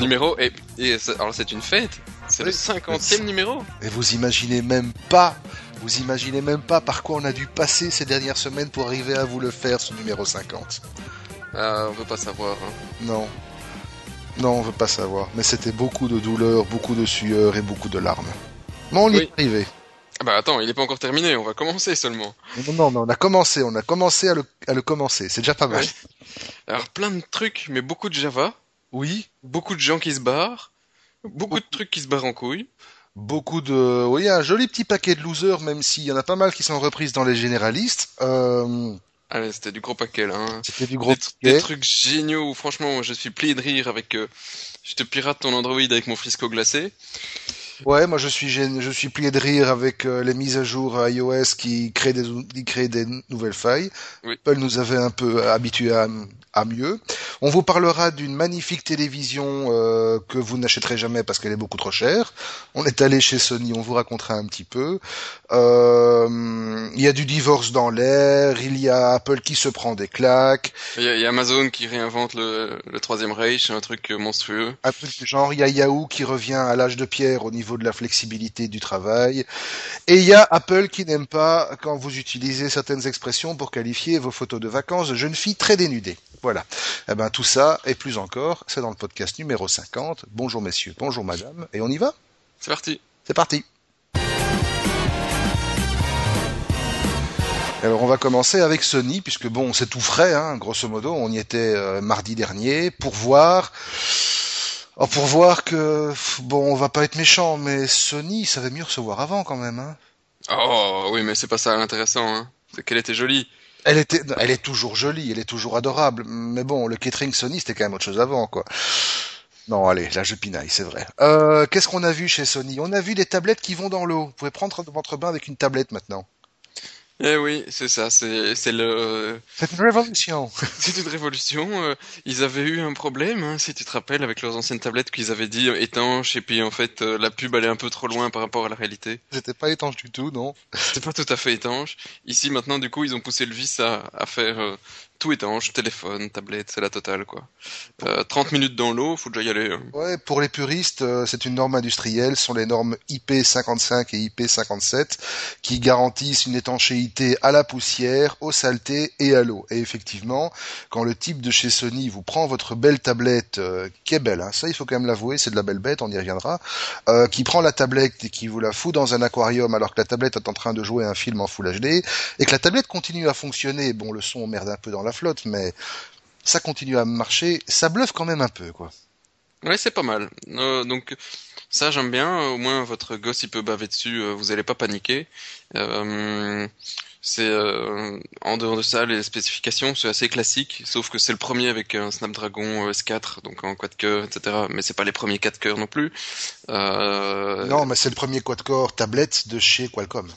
numéro, et, alors c'est une fête, c'est le Oui. 50e numéro. Et vous imaginez même pas, vous imaginez même pas par quoi on a dû passer ces dernières semaines pour arriver à vous le faire, ce numéro 50. Ah, on veut pas savoir. Hein. Non. Non, on veut pas savoir. Mais c'était beaucoup de douleur, beaucoup de sueur et beaucoup de larmes. Mais on y Oui. est arrivé. Ah bah attends, il est pas encore terminé, on va commencer seulement. Non, non, mais on a commencé, on a commencé à le, à le commencer. C'est déjà pas mal. Ouais. Alors plein de trucs, mais beaucoup de Java, Oui. beaucoup de gens qui se barrent, beaucoup de trucs qui se barrent en couille. Beaucoup de, oui, un joli petit paquet de losers, même s'il y en a pas mal qui sont reprises dans les généralistes. Euh, Allez, c'était du gros paquet là. Hein. c'était du gros Des, paquet. des trucs géniaux où franchement je suis plié de rire avec euh, je te pirate ton Android avec mon frisco glacé. Ouais, moi je suis gêné- je suis plié de rire avec euh, les mises à jour à iOS qui créent des qui créent des nouvelles failles. Oui. Apple nous avait un peu habitués à, à mieux. On vous parlera d'une magnifique télévision euh, que vous n'achèterez jamais parce qu'elle est beaucoup trop chère. On est allé chez Sony, on vous racontera un petit peu. Euh, il y a du divorce dans l'air, il y a Apple qui se prend des claques, Il y, a- il y a Amazon qui réinvente le, le troisième Reich, un truc euh, monstrueux. un truc genre, il y a Yahoo qui revient à l'âge de pierre au niveau de la flexibilité du travail, et il y a Apple qui n'aime pas quand vous utilisez certaines expressions pour qualifier vos photos de vacances de jeunes filles très dénudées. Voilà. Eh ben, tout ça, et plus encore, c'est dans le podcast numéro 50. Bonjour messieurs, bonjour madame, et on y va? C'est parti. C'est parti. Alors on va commencer avec Sony, puisque bon, c'est tout frais, hein, grosso modo, on y était euh, mardi dernier, pour voir... Oh, pour voir que... Bon, on va pas être méchant, mais Sony savait mieux recevoir avant quand même. Hein. Oh oui, mais c'est pas ça l'intéressant. Hein. C'est qu'elle était jolie. Elle était, elle est toujours jolie, elle est toujours adorable, mais bon, le catering Sony, c'était quand même autre chose avant, quoi. Non, allez, là je pinaille, c'est vrai. Euh, Qu'est-ce qu'on a vu chez Sony? On a vu des tablettes qui vont dans l'eau. Vous pouvez prendre votre bain avec une tablette maintenant. Eh oui, c'est ça. C'est c'est le C'est une révolution. c'est une révolution. euh, ils avaient eu un problème, hein, si tu te rappelles, avec leurs anciennes tablettes qu'ils avaient dit euh, étanches et puis en fait euh, la pub allait un peu trop loin par rapport à la réalité. C'était pas étanche du tout, non C'était pas tout à fait étanche. Ici maintenant, du coup, ils ont poussé le vice à, à faire euh, tout étanche, téléphone, tablette, c'est la totale quoi. Euh, 30 minutes dans l'eau, faut déjà y aller. hein. Ouais, pour les puristes, euh, c'est une norme industrielle, ce sont les normes IP55 et IP57 qui garantissent une étanchéité à la poussière, aux saletés et à l'eau. Et effectivement, quand le type de chez Sony vous prend votre belle tablette, euh, qui est belle, hein, ça il faut quand même l'avouer, c'est de la belle bête, on y reviendra, euh, qui prend la tablette et qui vous la fout dans un aquarium alors que la tablette est en train de jouer un film en Full HD, et que la tablette continue à fonctionner, bon le son merde un peu dans la flotte, mais ça continue à marcher, ça bluffe quand même un peu, quoi. Ouais, c'est pas mal. Euh, donc ça j'aime bien. Au moins votre gosse il peut baver dessus, euh, vous allez pas paniquer. Euh, c'est euh, en dehors de ça les spécifications c'est assez classique, sauf que c'est le premier avec un Snapdragon S4 donc en quad cœur etc. Mais c'est pas les premiers 4 cœurs non plus. Non, mais c'est le premier quad-core tablette de chez Qualcomm.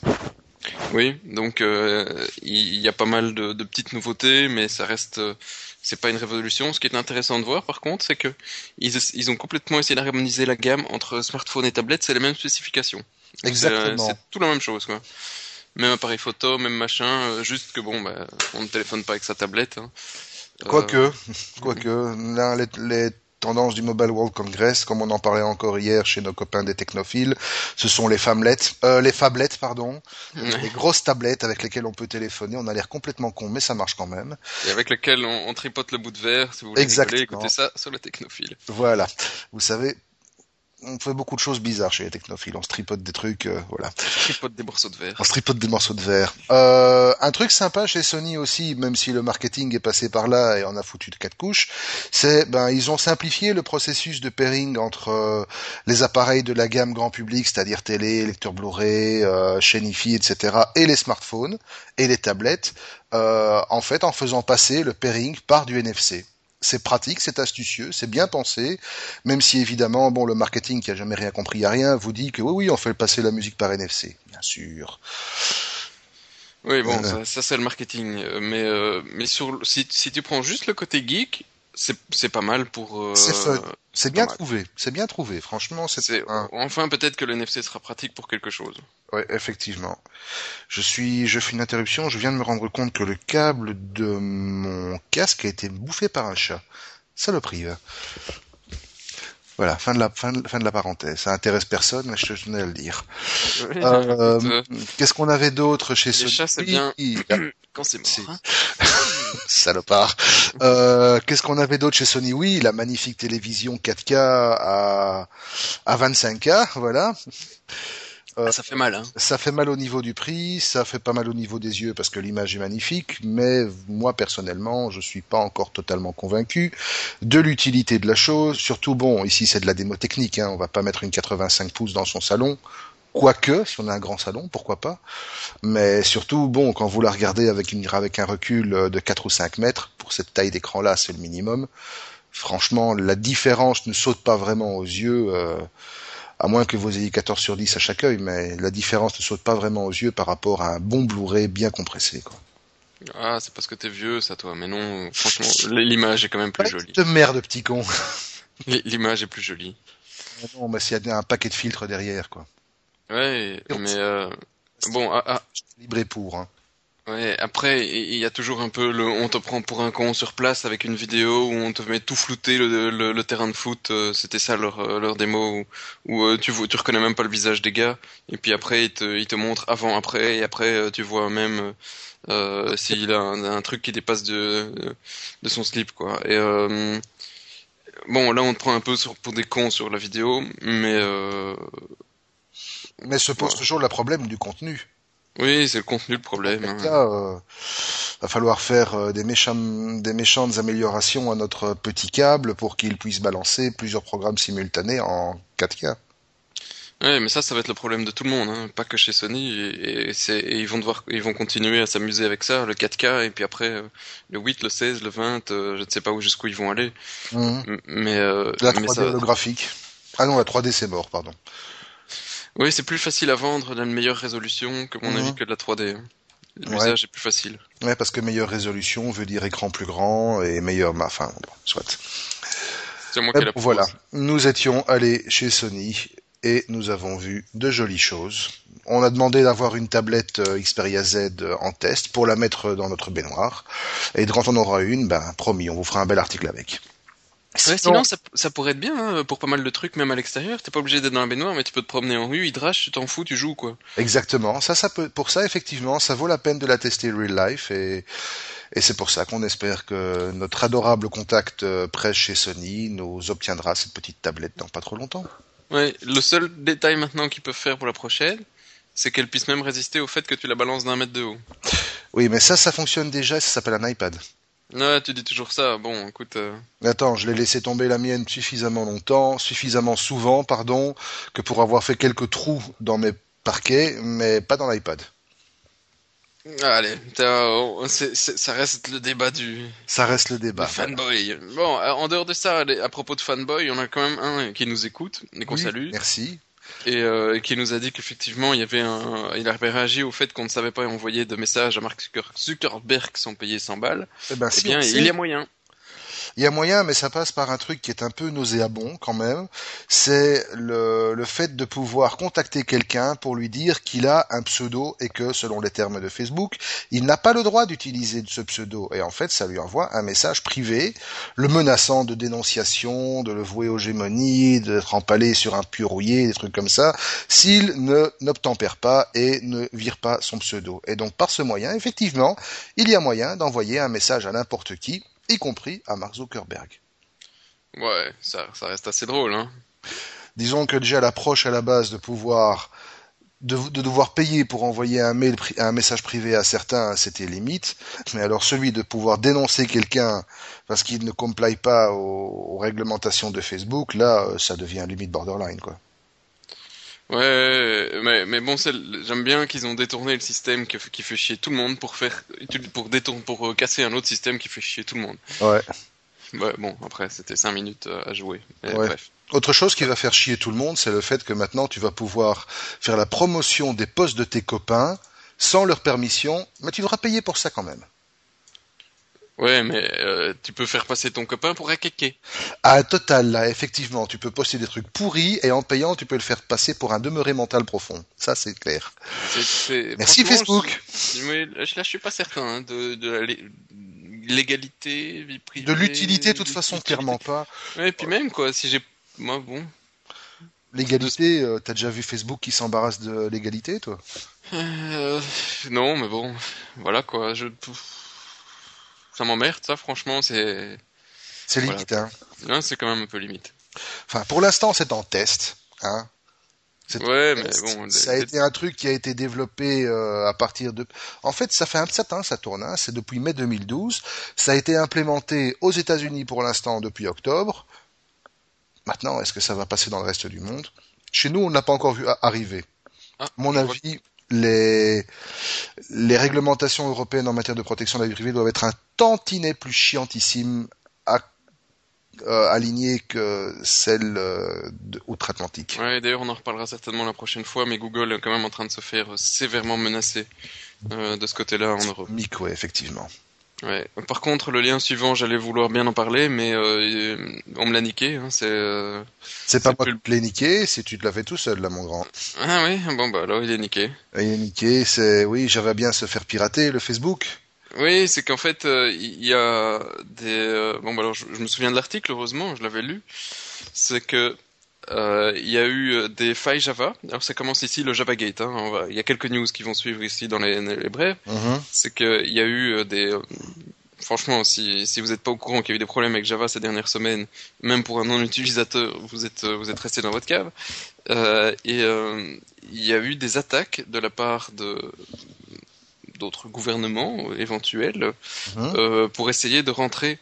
Oui, donc euh, il y, a pas mal de, de petites nouveautés, mais ça reste, euh, c'est pas une révolution. Ce qui est intéressant de voir, par contre, c'est que ils, ils ont complètement essayé d'harmoniser la gamme entre smartphone et tablette. C'est les mêmes spécifications. Euh, Exactement. C'est tout la même chose, quoi. Même appareil photo, même machin. euh, juste que bon, bah, on ne téléphone pas avec sa tablette. Hein. Euh, Quoique, quoique, là, les, les tendances du Mobile World Congress, comme on en parlait encore hier chez nos copains des technophiles, ce sont les famlettes, euh, les phablettes, pardon, ouais. les grosses tablettes avec lesquelles on peut téléphoner. On a l'air complètement con, mais ça marche quand même. Et avec lequel on, on tripote le bout de verre. Si vous voulez Exactement. rigoler, écoutez ça sur le technophile. Voilà. Vous savez, on fait beaucoup de choses bizarres chez les technophiles. On se tripote des trucs, euh, voilà. Tripote des morceaux de verre. On se tripote des morceaux de verre. Euh, un truc sympa chez Sony aussi, même si le marketing est passé par là et en a foutu de quatre couches, c'est ben ils ont simplifié le processus de pairing entre euh, les appareils de la gamme grand public, c'est-à-dire télé, lecteur Blu-ray, euh, chaîne hi etc., et les smartphones et les tablettes, euh, en fait en faisant passer le pairing par du NFC. C'est pratique, c'est astucieux, c'est bien pensé, même si évidemment, bon, le marketing qui a jamais rien compris à rien vous dit que oui, oui, on fait passer la musique par NFC, bien sûr. Oui, bon, Euh. ça, ça, c'est le marketing. euh, Mais, euh, mais sur, si, si tu prends juste le côté geek, c'est pas mal pour. euh, C'est bien trouvé, c'est bien trouvé, franchement, c'est Enfin, peut-être que le NFC sera pratique pour quelque chose. Ouais, effectivement. Je suis, je fais une interruption. Je viens de me rendre compte que le câble de mon casque a été bouffé par un chat. Saloperie. va. Voilà, fin de la fin de, fin de la parenthèse. Ça intéresse personne, mais je te tenais à le dire. Euh, euh, Qu'est-ce qu'on avait d'autre chez Sony chats, c'est bien Ah, quand c'est mort. hein. Salopard. Euh, Qu'est-ce qu'on avait d'autre chez Sony Oui, la magnifique télévision 4K à, à 25K, voilà. Euh, Ah, ça fait mal, hein. Ça fait mal au niveau du prix, ça fait pas mal au niveau des yeux parce que l'image est magnifique, mais moi personnellement, je suis pas encore totalement convaincu de l'utilité de la chose. Surtout, bon, ici c'est de la démo technique, hein, on va pas mettre une 85 pouces dans son salon, quoique si on a un grand salon, pourquoi pas. Mais surtout, bon, quand vous la regardez avec une avec un recul de 4 ou 5 mètres pour cette taille d'écran là, c'est le minimum. Franchement, la différence ne saute pas vraiment aux yeux. euh, à moins que vous ayez 14 sur 10 à chaque œil, mais la différence ne saute pas vraiment aux yeux par rapport à un bon Blu-ray bien compressé. Quoi. Ah, c'est parce que t'es vieux, ça, toi. Mais non, franchement, l'image est quand même plus jolie. De merde, petit con. L'image est plus jolie. non, mais s'il y a un paquet de filtres derrière, quoi. Ouais, mais euh, bon, ah, ah, Libré pour. Hein. Ouais. Après, il y a toujours un peu le, on te prend pour un con sur place avec une vidéo où on te met tout flouter le, le, le terrain de foot. euh, C'était ça leur euh, leur démo où, où, euh, tu tu reconnais même pas le visage des gars. Et puis après, ils te ils te montrent avant, après, et après tu vois même euh, s'il a un, un truc qui dépasse de de son slip, quoi. Et euh, bon, là, on te prend un peu sur, pour des cons sur la vidéo, mais euh, Mais se pose Ouais. toujours le problème du contenu. Oui, c'est le contenu le problème. hein. Là, euh, va falloir faire euh, des, méchants, des méchantes améliorations à notre petit câble pour qu'il puisse balancer plusieurs programmes simultanés en 4K. Ouais, mais ça, ça va être le problème de tout le monde, hein, pas que chez Sony. Et, et c'est, et ils vont devoir, ils vont continuer à s'amuser avec ça, le 4K, et puis après euh, le 8, le 16, le 20, euh, je ne sais pas où jusqu'où ils vont aller. Mhm. M- Mais, euh, La mais 3D ça, holographique. Ah non, la 3D c'est mort, pardon. Oui, c'est plus facile à vendre, dans une meilleure résolution que mon Mhm. avis que de la 3D. hein. Ouais. L'usage est plus facile. Ouais, parce que meilleure résolution veut dire écran plus grand et meilleur... Enfin, bon, soit. C'est moi qui la bon, voilà, nous étions allés chez Sony et nous avons vu de jolies choses. On a demandé d'avoir une tablette euh, Xperia Z euh, en test pour la mettre dans notre baignoire. Et quand on aura une, ben promis, on vous fera un bel article avec. Ouais, sinon, ça, ça pourrait être bien hein, pour pas mal de trucs, même à l'extérieur. T'es pas obligé d'être dans la baignoire, mais tu peux te promener en rue, il drache, tu t'en fous, tu joues quoi. Exactement. Ça, ça peut, pour ça, effectivement, ça vaut la peine de la tester real life et, et c'est pour ça qu'on espère que notre adorable contact euh, presse chez Sony nous obtiendra cette petite tablette dans pas trop longtemps. Ouais, le seul détail maintenant qu'ils peuvent faire pour la prochaine, c'est qu'elle puisse même résister au fait que tu la balances d'un mètre de haut. Oui, mais ça, ça fonctionne déjà et ça s'appelle un iPad. Ouais, tu dis toujours ça. Bon, écoute, euh, Attends, je l'ai laissé tomber la mienne suffisamment longtemps, suffisamment souvent, pardon, que pour avoir fait quelques trous dans mes parquets, mais pas dans l'iPad. allez, oh, ça reste le débat du, Ça reste le du débat. fanboy. Bon, euh, en dehors de ça, à propos de fanboy, on a quand même un qui nous écoute et qu'on Oui, salue Merci. Et euh, qui nous a dit qu'effectivement il y avait un, il avait réagi au fait qu'on ne savait pas envoyer de message à Mark Zucker- Zuckerberg sans payer 100 balles. Eh ben, Eh si bien, il y a moyen. Il y a moyen, mais ça passe par un truc qui est un peu nauséabond quand même. C'est le, fait de pouvoir contacter quelqu'un pour lui dire qu'il a un pseudo et que, selon les termes de Facebook, il n'a pas le droit d'utiliser ce pseudo. Et en fait, ça lui envoie un message privé, le menaçant de dénonciation, de le vouer aux gémonies, d'être empalé sur un puits rouillé, des trucs comme ça, s'il ne n'obtempère pas et ne vire pas son pseudo. Et donc, par ce moyen, effectivement, il y a moyen d'envoyer un message à n'importe qui, y compris à Mark Zuckerberg. Ouais, ça, ça reste assez drôle, hein. Disons que déjà l'approche à la base de pouvoir de, de devoir payer pour envoyer un mail pri- un message privé à certains, c'était limite. Mais alors celui de pouvoir dénoncer quelqu'un parce qu'il ne complie pas aux, aux réglementations de Facebook, là, euh, ça devient limite borderline, quoi. Ouais, mais, mais bon, j'aime bien qu'ils ont détourné le système qui, qui fait chier tout le monde pour faire, pour détourner, pour euh, casser un autre système qui fait chier tout le monde. Ouais. Ouais, bon, après, c'était 5 minutes euh, à jouer. Ouais. Bref. Autre chose qui va faire chier tout le monde, c'est le fait que maintenant tu vas pouvoir faire la promotion des posts de tes copains sans leur permission, mais tu devras payer pour ça quand même. Ouais, mais euh, tu peux faire passer ton copain pour un kéké. À total, là, effectivement, tu peux poster des trucs pourris et en payant, tu peux le faire passer pour un demeuré mental profond. Ça, c'est clair. Merci Facebook. je- mais là, je suis pas certain hein, de, de la légalité, vie privée. De l'utilité, de toute façon, clairement pas. Ouais, et puis même, quoi, si j'ai moi, bon. L'égalité, euh, t'as déjà vu Facebook qui s'embarrasse de l'égalité, toi? Euh, non, mais bon, voilà quoi. Je... Ça m'emmerde, ça, franchement, c'est. C'est Voilà. limite, hein. Hein, c'est quand même un peu limite. Enfin, pour l'instant, c'est en test, hein. Ouais, mais bon. Ça a été un truc qui a été développé euh, à partir de. En fait, ça fait un certain, ça tourne. Hein, c'est depuis mai 2012. Ça a été implémenté aux États-Unis pour l'instant depuis octobre. Maintenant, est-ce que ça va passer dans le reste du monde? Chez nous, on ne l'a pas encore vu arriver. Ah, mon avis, les les réglementations européennes en matière de protection de la vie privée doivent être un tantinet plus chiantissimes à euh, alignées que celles euh, outre-Atlantique. Ouais, d'ailleurs, on en reparlera certainement la prochaine fois, mais Google est quand même en train de se faire sévèrement menacer euh, de ce côté-là en Europe. Mic, ouais, effectivement. Ouais. Par contre, le lien suivant, j'allais vouloir bien en parler, mais euh, on me l'a niqué. Hein, c'est. euh, C'est pas moi plus- qui te l'ai niqué, c'est tu te l'as fait tout seul, là, mon grand. Ah oui, bon bah alors il est niqué. Il est niqué, c'est, oui, j'avais bien se faire pirater, le Facebook. Oui, c'est qu'en fait, euh, il y a des... euh, bon, bah alors, je, je me souviens de l'article, heureusement, je l'avais lu. C'est que euh, il y a eu euh, des failles Java. Alors, ça commence ici, le JavaGate. Hein. On va- Il y a quelques news qui vont suivre ici dans les, les brèves. Mhm. C'est qu'il y a eu euh, des... Franchement, si, si vous n'êtes pas au courant qu'il y a eu des problèmes avec Java ces dernières semaines, même pour un non-utilisateur, vous êtes, vous êtes resté dans votre cave. Euh, et euh, il y a eu des attaques de la part de d'autres gouvernements éventuels Mhm. euh, pour essayer de rentrer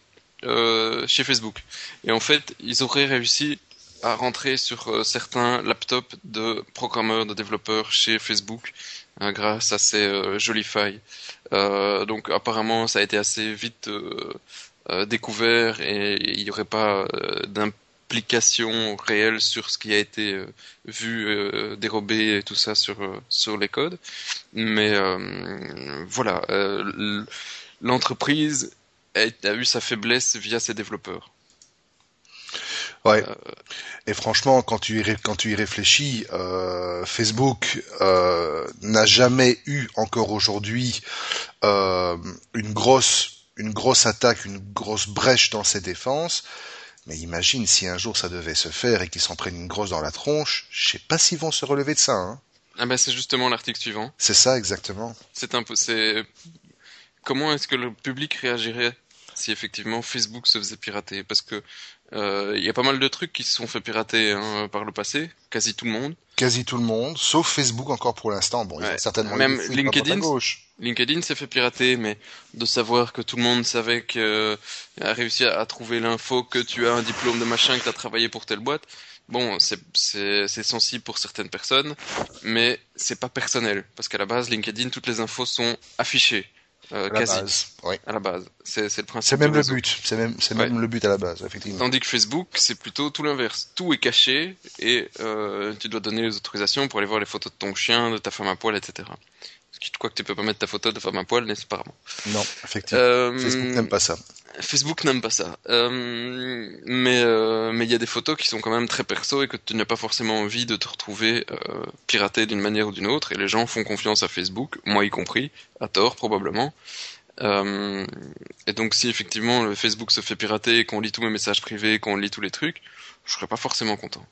chez Facebook. Et en fait, ils auraient réussi à rentrer sur euh, certains laptops de programmeurs, de développeurs chez Facebook hein, grâce à ces euh, jolies failles. Euh, donc apparemment, ça a été assez vite euh, euh, découvert et il n'y aurait pas euh, d'implication réelle sur ce qui a été euh, vu, euh, dérobé et tout ça sur, euh, les codes. Mais euh, voilà, euh, l'entreprise a eu sa faiblesse via ses développeurs. Ouais. Euh, Et franchement, quand tu y, ré- quand tu y réfléchis, euh, Facebook euh, n'a jamais eu encore aujourd'hui euh, une grosse, une grosse attaque, une grosse brèche dans ses défenses. Mais imagine si un jour ça devait se faire et qu'ils s'en prennent une grosse dans la tronche, je sais pas s'ils vont se relever de ça. Hein. Ah ben c'est justement l'article suivant. C'est ça exactement. C'est un peu, c'est comment est-ce que le public réagirait si effectivement Facebook se faisait pirater? Parce que euh, il y a pas mal de trucs qui se sont fait pirater hein, par le passé, quasi tout le monde. Quasi tout le monde, sauf Facebook encore pour l'instant. Bon, ils Ouais. ont certainement Même fuites à LinkedIn, gauche. LinkedIn s'est fait pirater, mais de savoir que tout le monde savait que a réussi à, à trouver l'info que tu as un diplôme de machin, que tu as travaillé pour telle boîte. Bon, c'est c'est c'est sensible pour certaines personnes, mais c'est pas personnel parce qu'à la base, LinkedIn, toutes les infos sont affichées, euh, À la base. Oui. à la base. C'est c'est le principe. C'est même le but. C'est même, c'est Ouais. même le but à la base, effectivement. Tandis que Facebook, c'est plutôt tout l'inverse. Tout est caché et euh, tu dois donner les autorisations pour aller voir les photos de ton chien, de ta femme à poil, etc. Ce qui, quoi que tu peux pas mettre ta photo de femme à poil, n'est-ce pas Non, effectivement. euh, Facebook n'aime pas ça. Facebook n'aime pas ça. Euh, mais euh, mais il y a des photos qui sont quand même très perso et que tu n'as pas forcément envie de te retrouver euh, piraté d'une manière ou d'une autre. Et les gens font confiance à Facebook, moi y compris, à tort probablement. Euh, et donc si effectivement le Facebook se fait pirater et qu'on lit tous mes messages privés, qu'on lit tous les trucs, je serais pas forcément content.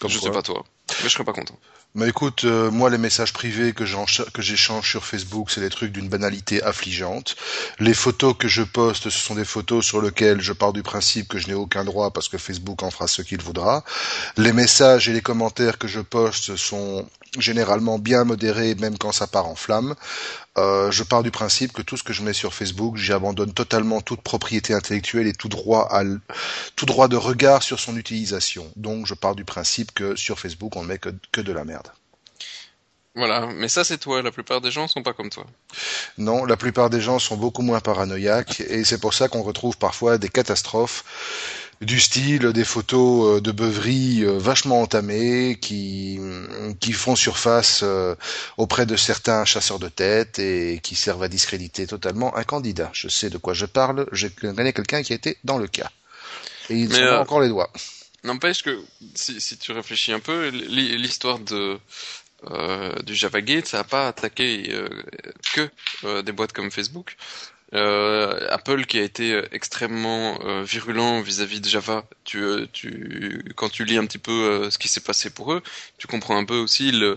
Comme je quoi. sais pas toi, mais je serais pas content. Mais écoute, euh, moi les messages privés que j'échange sur Facebook, c'est des trucs d'une banalité affligeante. Les photos que je poste, ce sont des photos sur lesquelles je pars du principe que je n'ai aucun droit parce que Facebook en fera ce qu'il voudra. Les messages et les commentaires que je poste sont généralement bien modérés, même quand ça part en flamme. Euh, je pars du principe que tout ce que je mets sur Facebook, j'y abandonne totalement toute propriété intellectuelle et tout droit à l- tout droit de regard sur son utilisation. Donc je pars du principe que sur Facebook on ne met que, que de la merde. Voilà, mais ça c'est toi, la plupart des gens sont pas comme toi. Non, la plupart des gens sont beaucoup moins paranoïaques et c'est pour ça qu'on retrouve parfois des catastrophes du style des photos euh, de beuveries euh, vachement entamées qui, qui font surface euh, auprès de certains chasseurs de tête et qui servent à discréditer totalement un candidat. Je sais de quoi je parle, je connais quelqu'un qui a été dans le cas. Et il euh, encore les doigts. N'empêche que si, si tu réfléchis un peu, l'hi- l'histoire de euh, du JavaGate, ça n'a pas attaqué euh, que des boîtes comme Facebook. Euh, Apple qui a été euh, extrêmement euh, virulent vis-à-vis de Java. Tu, tu, quand tu lis un petit peu ce qui s'est passé pour eux, tu comprends un peu aussi le,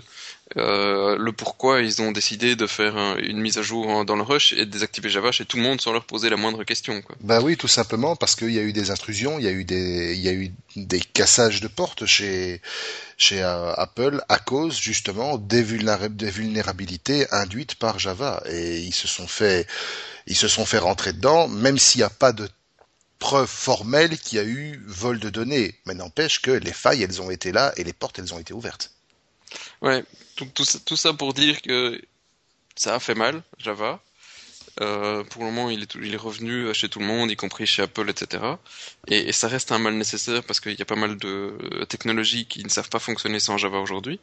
pourquoi ils ont décidé de faire un- une mise à jour dans le rush et de désactiver Java chez tout le monde sans leur poser la moindre question. Quoi. Bah oui, tout simplement parce qu'il y a eu des intrusions, il y a eu des, cassages de portes chez Apple à cause justement des, des vulnérabilités induites par Java et ils se sont fait ils se sont fait rentrer dedans, même s'il n'y a pas de preuve formelle qu'il y a eu vol de données, mais n'empêche que les failles elles ont été là et les portes elles ont été ouvertes. Ouais, tout, tout, ça, tout ça pour dire que ça a fait mal, Java. Euh, pour le moment, il est, tout- il est revenu chez tout le monde, y compris chez Apple, etc. Et, et ça reste un mal nécessaire parce qu'il y a pas mal de technologies qui ne savent pas fonctionner sans Java aujourd'hui.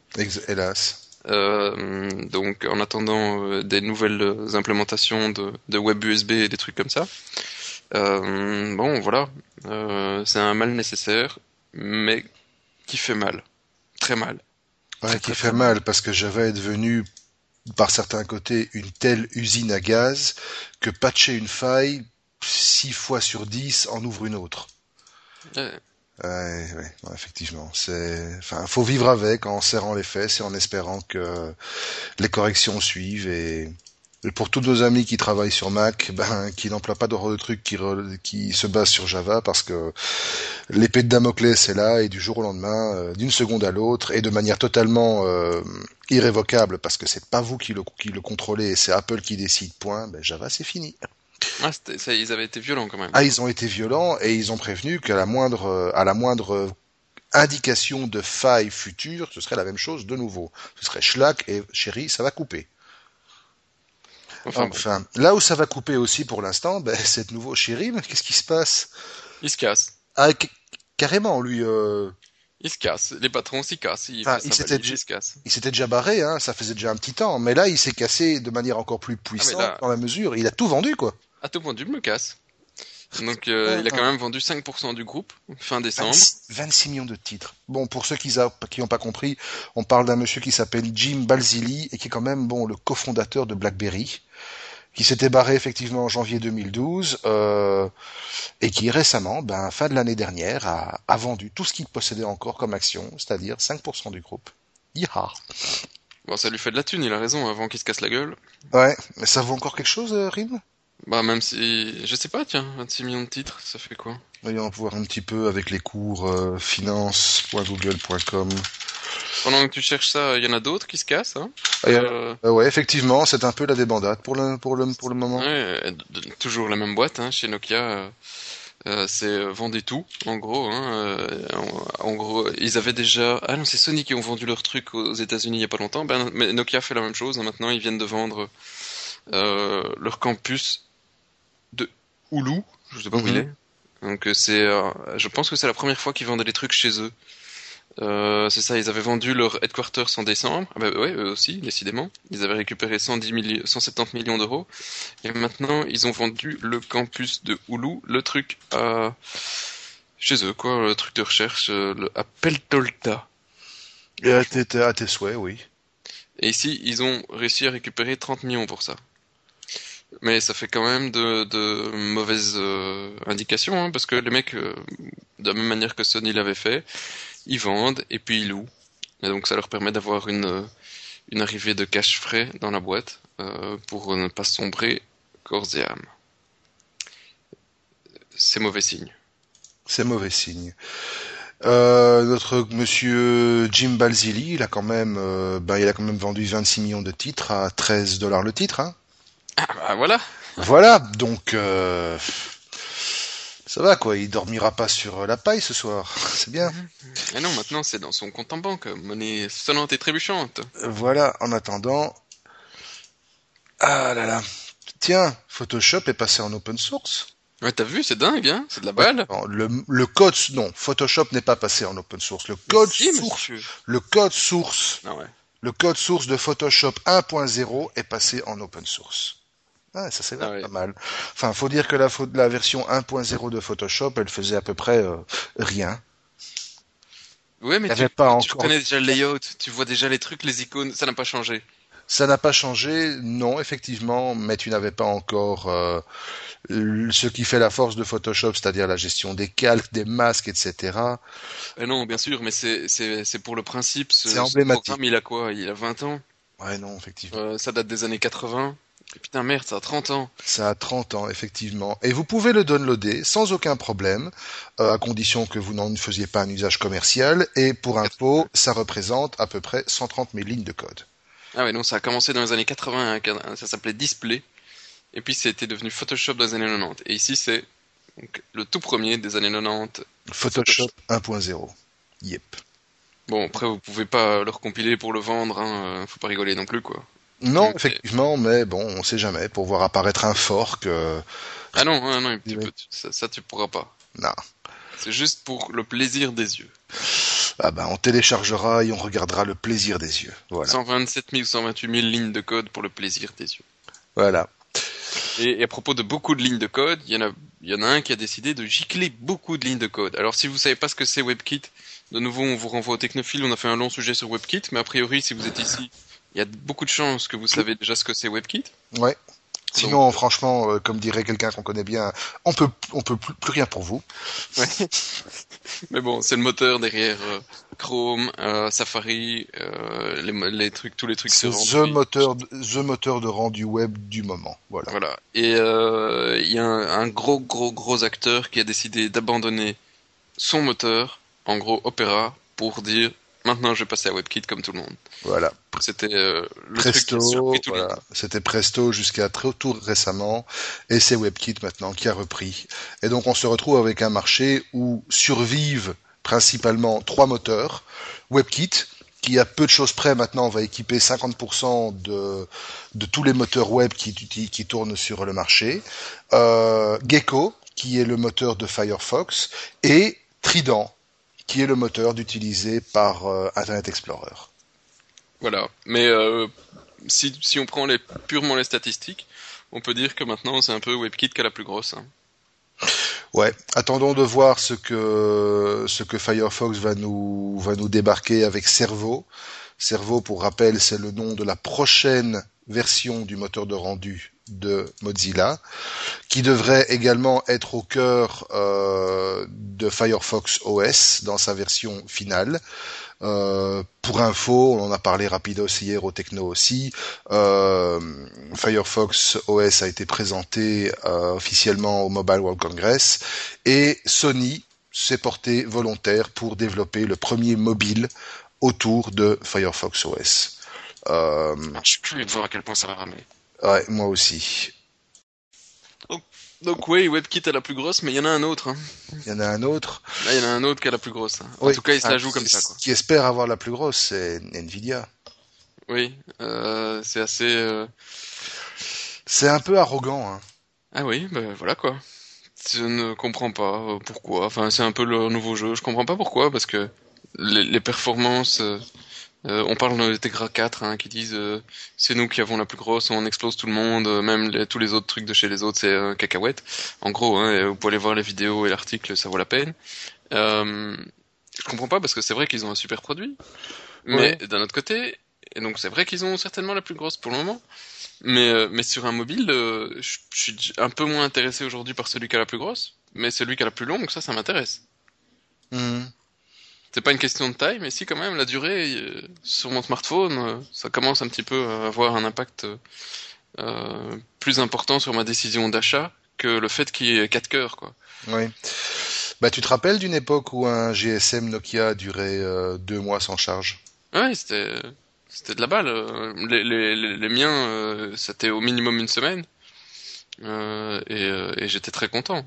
Hélas. Euh, donc, en attendant euh, des nouvelles euh, implémentations de, de web USB et des trucs comme ça, bon, voilà, c'est un mal nécessaire, mais qui fait mal, très mal. Ouais, Très, qui très, fait très mal parce que Java est devenu, par certains côtés, une telle usine à gaz que patcher une faille, 6 fois sur 10 en ouvre une autre. Ouais. Ouais, ouais, effectivement. C'est, enfin, faut vivre avec en serrant les fesses et en espérant que les corrections suivent et, pour tous nos amis qui travaillent sur Mac, ben, qui n'emploient pas de, de trucs qui se basent sur Java parce que l'épée de Damoclès est là et du jour au lendemain, euh, d'une seconde à l'autre et de manière totalement euh, irrévocable parce que c'est pas vous qui le, qui le contrôlez et c'est Apple qui décide. Point. Ben, Java, c'est fini. Ah, ça, ils avaient été violents quand même. Ah, ils ont été violents et ils ont prévenu qu'à la moindre, euh, à la moindre indication de faille future, ce serait la même chose de nouveau. Ce serait schlack et chérie, ça va couper. Enfin, bon, là où ça va couper aussi pour l'instant, ben, c'est de nouveau chérie, mais qu'est-ce qui se passe? Ils se cassent. Ah, ca- carrément, lui, euh, Ils se cassent. Les patrons s'y cassent. Ils, Ah, il s'était déjà- il barré, hein, ça faisait déjà un petit temps, mais là, il s'est cassé de manière encore plus puissante là- dans la mesure, il a tout vendu, quoi. À tout point me casse. Donc, euh, il a quand même vendu 5% du groupe fin décembre. 26, 26 millions de titres. Bon, pour ceux qui n'ont pas compris, on parle d'un monsieur qui s'appelle Jim Balzili et qui est quand même bon le cofondateur de BlackBerry, qui s'était barré effectivement en janvier 2012 euh, et qui récemment, ben, fin de l'année dernière, a, a vendu tout ce qu'il possédait encore comme action, c'est-à-dire 5% du groupe. Yeehaw. Bon, ça lui fait de la thune, il a raison, avant qu'il se casse la gueule. Ouais, mais ça vaut encore quelque chose, euh, Rim? Bah, même si, je sais pas, tiens, 26 millions de titres, ça fait quoi? Voyons voir un petit peu avec les cours euh, finance.google.com. Pendant que tu cherches ça, il y en a d'autres qui se cassent, hein? Ah, Euh, Euh, ouais, effectivement, c'est un peu la débandade pour le, pour le, pour le moment. ouais, de- toujours la même boîte, hein, chez Nokia. euh, euh, c'est euh, vendez tout, en gros. Hein, euh, en, en gros, ils avaient déjà. Ah non, c'est Sony qui ont vendu leur truc aux États-Unis il y a pas longtemps. Ben, mais Nokia fait la même chose. hein, maintenant, ils viennent de vendre euh, leur campus de Hulu. Je sais pas où il est. Donc euh, c'est, euh, je pense que c'est la première fois qu'ils vendaient des trucs chez eux. Euh, c'est ça, ils avaient vendu leur headquarters en décembre. Ah bah ouais, eux aussi, décidément. Ils avaient récupéré 110 milli- 170 millions d'euros. Et maintenant, ils ont vendu le campus de Hulu, le truc à... chez eux, quoi, le truc de recherche, euh, le... à Peltolta. Et à tes, à tes souhaits, oui. Et ici, ils ont réussi à récupérer 30 millions pour ça. Mais ça fait quand même de, de mauvaises euh, indications, hein, parce que les mecs, euh, de la même manière que Sony l'avait fait, ils vendent et puis ils louent. Et donc ça leur permet d'avoir une, euh, une arrivée de cash frais dans la boîte pour ne pas sombrer corps et âme. C'est mauvais signe. C'est mauvais signe. Notre monsieur Jim Balzili, il a quand même, ben, il a quand même vendu 26 millions de titres à 13 dollars le titre. Hein. Ah bah voilà Voilà, donc euh, ça va quoi. Il dormira pas sur la paille ce soir. C'est bien. Et non, maintenant c'est dans son compte en banque, monnaie sonnante et trébuchante. Voilà. En attendant, ah là là. Tiens, Photoshop est passé en open source. Ouais, t'as vu, c'est dingue, hein C'est de la balle Non, le, le code, non, Photoshop n'est pas passé en open source. Le code Si, source, monsieur. le code source Ah ouais. Le code source de Photoshop 1.0 est passé en open source. Ah, ça c'est Ah pas mal. Enfin, faut dire que la, version 1.0 de Photoshop, elle faisait à peu près euh, rien. Ouais, mais tu, pas tu encore- connais déjà le layout, tu vois déjà les trucs, les icônes, ça n'a pas changé. Ça n'a pas changé, non, effectivement, mais tu n'avais pas encore euh, ce qui fait la force de Photoshop, c'est-à-dire la gestion des calques, des masques, etc. Eh non, bien sûr, mais c'est pour le principe. Ce, C'est emblématique. programme, il a quoi? Il a 20 ans? Ouais, non, effectivement. Euh, ça date des années 80. Putain merde, ça a 30 ans. Ça a 30 ans, effectivement. Et vous pouvez le downloader sans aucun problème, euh, à condition que vous n'en faisiez pas un usage commercial. Et pour info, ça représente à peu près 130 000 lignes de code. Ah ouais, non, ça a commencé dans les années 80. avec un- Ça s'appelait Display. Et puis c'était devenu Photoshop dans les années 90. Et ici c'est donc, le tout premier des années 90. Photoshop 1.0. Yep. Bon, après vous pouvez pas le recompiler pour le vendre. Hein. euh, Faut pas rigoler non plus quoi. Non, effectivement, mais bon, on sait jamais. Pour voir apparaître un fork, euh, Ah non, ah non, tu Oui. peux- ça, ça tu pourras pas. non. C'est juste pour le plaisir des yeux. Ah ben, on téléchargera et on regardera le plaisir des yeux. Voilà. 127 000 ou 128 000 lignes de code pour le plaisir des yeux. Voilà. Et, à propos de beaucoup de lignes de code, il y en a, y en a un qui a décidé de gicler beaucoup de lignes de code. Alors si vous savez pas ce que c'est WebKit, de nouveau on vous renvoie au Technophile, on a fait un long sujet sur WebKit, mais a priori si vous êtes ici, il y a beaucoup de chances que vous savez déjà ce que c'est WebKit. Ouais. Sinon, franchement, euh, comme dirait quelqu'un qu'on connaît bien, on peut, on peut plus, plus rien pour vous. Ouais. mais bon, c'est le moteur derrière euh, Chrome, euh, Safari, euh, les, les trucs, tous les trucs C'est Android. moteur, de- the moteur de rendu web du moment. Voilà. Voilà. Et euh, il y a un, un gros, gros, gros acteur qui a décidé d'abandonner son moteur, en gros Opera, pour dire maintenant je vais passer à WebKit comme tout le monde. Voilà. C'était euh, Presto, voilà. C'était Presto jusqu'à très tout récemment, et c'est WebKit maintenant qui a repris. Et donc on se retrouve avec un marché où survivent principalement trois moteurs. WebKit, qui à peu de choses près maintenant va équiper 50% de, de tous les moteurs web qui, qui, qui tournent sur le marché. Euh, Gecko, qui est le moteur de Firefox, et Trident, qui est le moteur utilisé par euh, Internet Explorer. Voilà. Mais euh, si, si on prend les, purement les statistiques, on peut dire que maintenant c'est un peu WebKit qui a la plus grosse. hein. Ouais, attendons de voir ce que ce que Firefox va nous va nous débarquer avec Servo. Servo, pour rappel, c'est le nom de la prochaine version du moteur de rendu de Mozilla, qui devrait également être au cœur euh, de Firefox OS dans sa version finale. Euh, pour info, on en a parlé rapidos hier au Techno aussi. euh, Firefox OS a été présenté officiellement au Mobile World Congress et Sony s'est porté volontaire pour développer le premier mobile autour de Firefox OS. Je suis curieux de voir à quel point ça va ramer. Ouais, moi aussi. Donc oui, WebKit a la plus grosse, mais il y en a un autre. hein. Il y en a un autre. Là, il y en a un autre qui a la plus grosse. hein. En Oui. tout cas, il se la Ah, joue comme ça. Quoi. Qui espère avoir la plus grosse, c'est Nvidia. Oui, euh, c'est assez... euh, C'est un peu arrogant. Hein. Ah oui, ben voilà quoi. Je ne comprends pas euh, pourquoi. Enfin, c'est un peu le nouveau jeu. Je comprends pas pourquoi, parce que les, les performances... euh, on parle de Tegra 4 hein, qui disent euh, c'est nous qui avons la plus grosse, on explose tout le monde, euh, même les- tous les autres trucs de chez les autres c'est euh, cacahuète. En gros, hein, vous pouvez aller voir les vidéos et l'article, ça vaut la peine. Euh, je comprends pas parce que c'est vrai qu'ils ont un super produit, mais d'un autre côté, et donc c'est vrai qu'ils ont certainement la plus grosse pour le moment. Mais, euh, mais sur un mobile, euh, je suis un peu moins intéressé aujourd'hui par celui qui a la plus grosse, mais celui qui a la plus longue, ça, ça m'intéresse. Mhm. C'est pas une question de taille, mais si quand même la durée euh, sur mon smartphone, euh, ça commence un petit peu à avoir un impact euh, plus important sur ma décision d'achat que le fait qu'il y ait 4 cœurs, quoi. Oui. Bah, tu te rappelles d'une époque où un GSM Nokia durait euh, deux mois sans charge? Ouais, c'était c'était de la balle. Les, les, les, les miens, euh, c'était au minimum une semaine, euh, et, euh, et j'étais très content.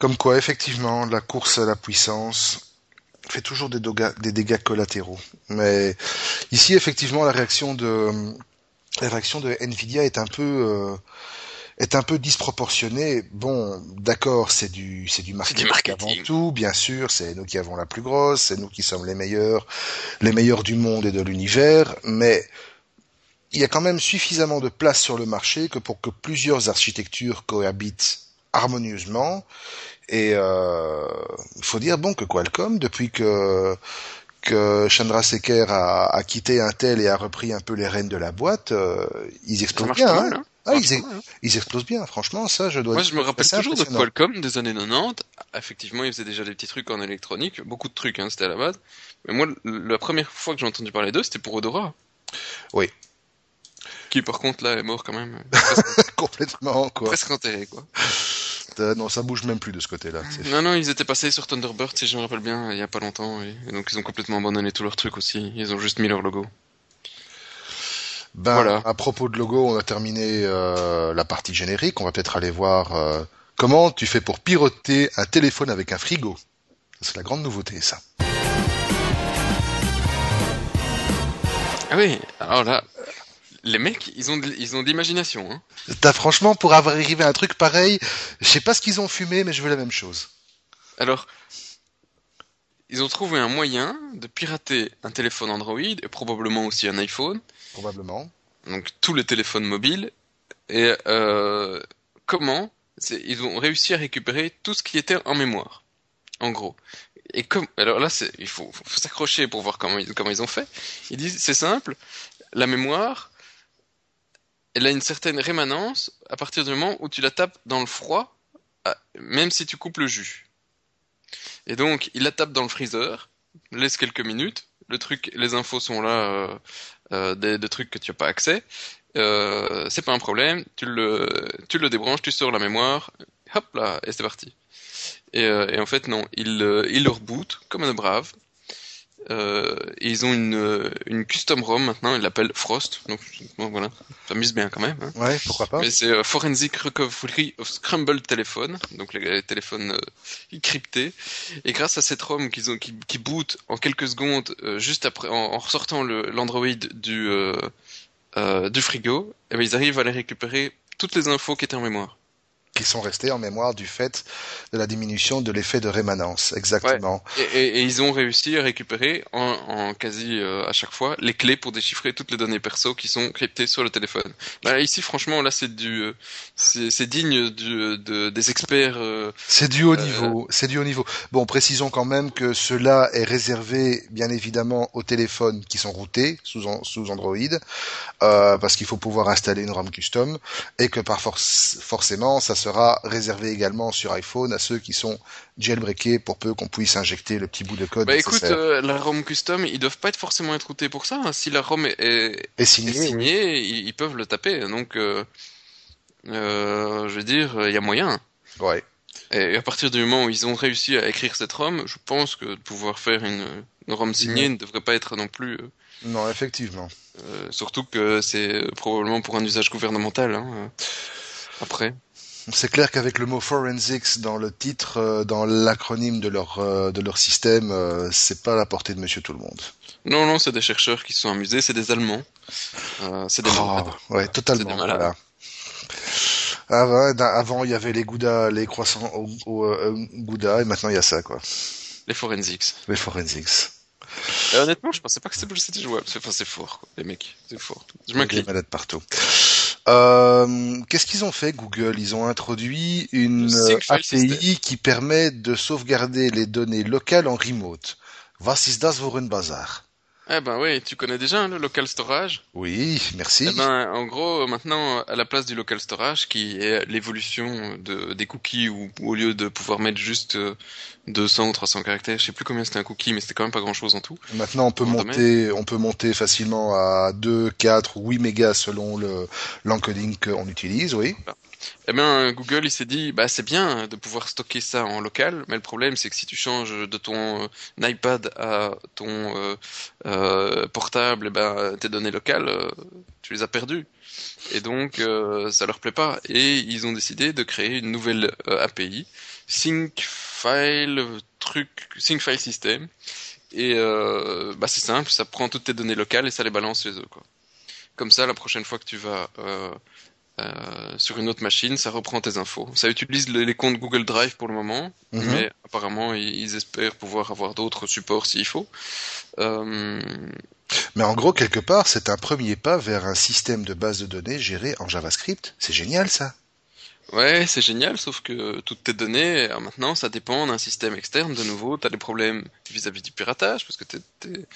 Comme quoi, effectivement, la course à la puissance fait toujours des, dégâts collatéraux. Mais ici, effectivement, la réaction de la réaction de Nvidia est un peu euh, est un peu disproportionnée. Bon, d'accord, c'est du c'est du marketing, marketing. avant tout, bien sûr. C'est nous qui avons la plus grosse, c'est nous qui sommes les meilleurs, les meilleurs du monde et de l'univers. Mais il y a quand même suffisamment de place sur le marché que pour que plusieurs architectures cohabitent harmonieusement. Et euh, il faut dire bon que Qualcomm, depuis que que Chandrasekhar a, a quitté Intel et a repris un peu les rênes de la boîte, euh, ils explosent bien. Hein. Mal, hein. Ah, ils, hein. ils, explosent bien, franchement, ça, je dois Moi, je me rappelle toujours de Qualcomm des années 90. Effectivement, ils faisaient déjà des petits trucs en électronique, beaucoup de trucs, hein, c'était à la base. Mais moi, la première fois que j'ai entendu parler d'eux, c'était pour Odora. Oui. Qui, par contre, là, est mort quand même. Complètement, quoi. Presque enterré, quoi. Non, ça bouge même plus de ce côté-là. Non, non, ils étaient passés sur Thunderbird, si je me rappelle bien, il y a pas longtemps. Et, donc, ils ont complètement abandonné tous leurs trucs aussi. Ils ont juste mis leur logo. Ben, voilà. à propos de logo, on a terminé euh, la partie générique. On va peut-être aller voir euh, comment tu fais pour piloter un téléphone avec un frigo. C'est la grande nouveauté, ça. Ah oui, alors là, les mecs, ils ont de, ils ont de l'imagination. Hein. T'as franchement pour avoir arrivé à un truc pareil, je sais pas ce qu'ils ont fumé, mais je veux la même chose. Alors, ils ont trouvé un moyen de pirater un téléphone Android et probablement aussi un iPhone. Probablement. Donc tous les téléphones mobiles. Et euh, comment Ils ont réussi à récupérer tout ce qui était en mémoire. En gros. Et comme alors là, il faut, faut s'accrocher pour voir comment ils, comment ils ont fait. Ils disent c'est simple, la mémoire, elle a une certaine rémanence à partir du moment où tu la tapes dans le froid, même si tu coupes le jus. Et donc, il la tape dans le freezer, laisse quelques minutes, le truc, les infos sont là, euh, euh, des, trucs que tu n'as pas accès. Euh, c'est pas un problème, tu le, tu le débranches, tu sors la mémoire, hop là, et c'est parti. Et, en fait, non, il, il le reboot comme un brave, euh, et ils ont une, euh, une custom ROM maintenant, ils l'appellent Frost. Donc bon, voilà, ça amuse bien quand même. Hein. Ouais, pourquoi pas. Mais c'est euh, Forensic Recovery of Scrambled Telephone, donc les, téléphones euh, cryptés. Et grâce à cette ROM qu'ils ont, qui, qui boot en quelques secondes, juste après, en, ressortant l'Android du du frigo, eh ben, ils arrivent à les récupérer toutes les infos qui étaient en mémoire qui sont restés en mémoire du fait de la diminution de l'effet de rémanence. Exactement. Et, ils ont réussi à récupérer en, quasi euh, à chaque fois les clés pour déchiffrer toutes les données perso qui sont cryptées sur le téléphone. Bah, ici, franchement, là, c'est du, euh, c'est digne du, de, des experts. Euh, c'est du haut niveau. C'est du haut niveau. Bon, précisons quand même que cela est réservé, bien évidemment, aux téléphones qui sont routés sous, sous Android, parce qu'il faut pouvoir installer une ROM custom, et que par force, forcément, ça sera réservé également sur iPhone à ceux qui sont jailbreakés pour peu qu'on puisse injecter le petit bout de code. Bah écoute, euh, la ROM custom, ils doivent pas être forcément être routés pour ça. Hein. Si la ROM est, est, signée, ils, peuvent le taper. Donc, euh, euh, je veux dire, il y a moyen. Ouais. Et à partir du moment où ils ont réussi à écrire cette ROM, je pense que pouvoir faire une, ROM signée ne devrait pas être non plus. non, effectivement. surtout que c'est probablement pour un usage gouvernemental. Hein, après. C'est clair qu'avec le mot forensics dans le titre, euh, dans l'acronyme de leur euh, de leur système, euh, c'est pas à la portée de Monsieur Tout le Monde. Non, non, c'est des chercheurs qui se sont amusés, c'est des Allemands. c'est des oh, Ouais, totalement. Voilà. Ah avant, il y avait les Gouda, les croissants au, au Gouda, et maintenant il y a ça, quoi. Les forensics. Les forensics. honnêtement, je pensais pas que c'était jouable. c'est fort, les mecs. C'est fort. Je m'incline. malades partout. Euh, Qu'est-ce qu'ils ont fait Google? Ils ont introduit une API qui permet de sauvegarder les données locales en remote. Was ist das für ein Bazar eh ben oui, tu connais déjà hein, le local storage Oui, merci. Eh ben, en gros, maintenant, à la place du local storage, qui est l'évolution de, des cookies, où, au lieu de pouvoir mettre juste 200 euh, ou 300 caractères, je sais plus combien c'était un cookie, mais c'était quand même pas grand chose en tout. Maintenant, on peut monter, on peut monter facilement à 2, 4 ou 8 mégas selon le l'encoding qu'on utilise, oui. Eh bien, Google, il s'est dit, bah, c'est bien de pouvoir stocker ça en local, mais le problème, c'est que si tu changes de ton euh, iPad à ton euh, euh, portable, eh ben, tes données locales, tu les as perdues. Et donc, ça leur plaît pas. Et ils ont décidé de créer une nouvelle API, Sync File truc, File System. Et bah, c'est simple, ça prend toutes tes données locales et ça les balance chez eux, quoi. Comme ça, la prochaine fois que tu vas euh, sur une autre machine, ça reprend tes infos. Ça utilise les comptes Google Drive pour le moment, mhm. mais apparemment ils, espèrent pouvoir avoir d'autres supports s'il faut. Euh... Mais en gros, quelque part, c'est un premier pas vers un système de base de données géré en JavaScript. C'est génial ça. Ouais, c'est génial, sauf que toutes tes données, alors maintenant, ça dépend d'un système externe. De nouveau, tu as des problèmes vis-à-vis du piratage, parce que t'es...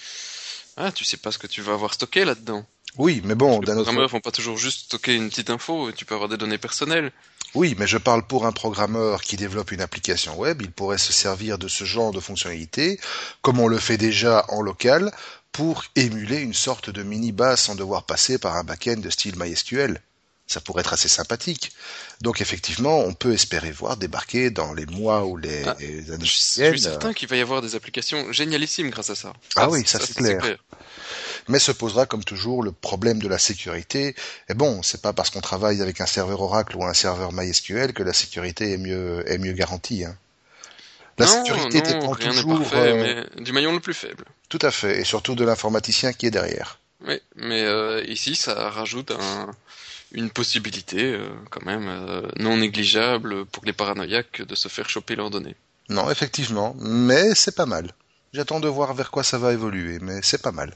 Ah, tu sais pas ce que tu vas avoir stocké là-dedans. Oui, mais bon, Les d'un autre programmeurs vont pas toujours juste stocker une petite info, tu peux avoir des données personnelles. Oui, mais je parle pour un programmeur qui développe une application web, il pourrait se servir de ce genre de fonctionnalité, comme on le fait déjà en local, pour émuler une sorte de mini base sans devoir passer par un back-end de style MySQL. Ça pourrait être assez sympathique. Donc effectivement, on peut espérer voir débarquer dans les mois ou les, Ah, les années Je qui suis certain qu'il va y avoir des applications génialissimes grâce à ça. Ah oui, ça, c'est clair. clair. Mais se posera comme toujours le problème de la sécurité. Et bon, c'est pas parce qu'on travaille avec un serveur Oracle ou un serveur MySQL que la sécurité est mieux est mieux garantie. hein. La non, sécurité non, dépend rien toujours parfait, euh, mais du maillon le plus faible. tout à fait, et surtout de l'informaticien qui est derrière. Oui, mais euh, ici, ça rajoute un, une possibilité, euh, quand même, non négligeable pour les paranoïaques de se faire choper leurs données. Non, effectivement, mais c'est pas mal. J'attends de voir vers quoi ça va évoluer, mais c'est pas mal.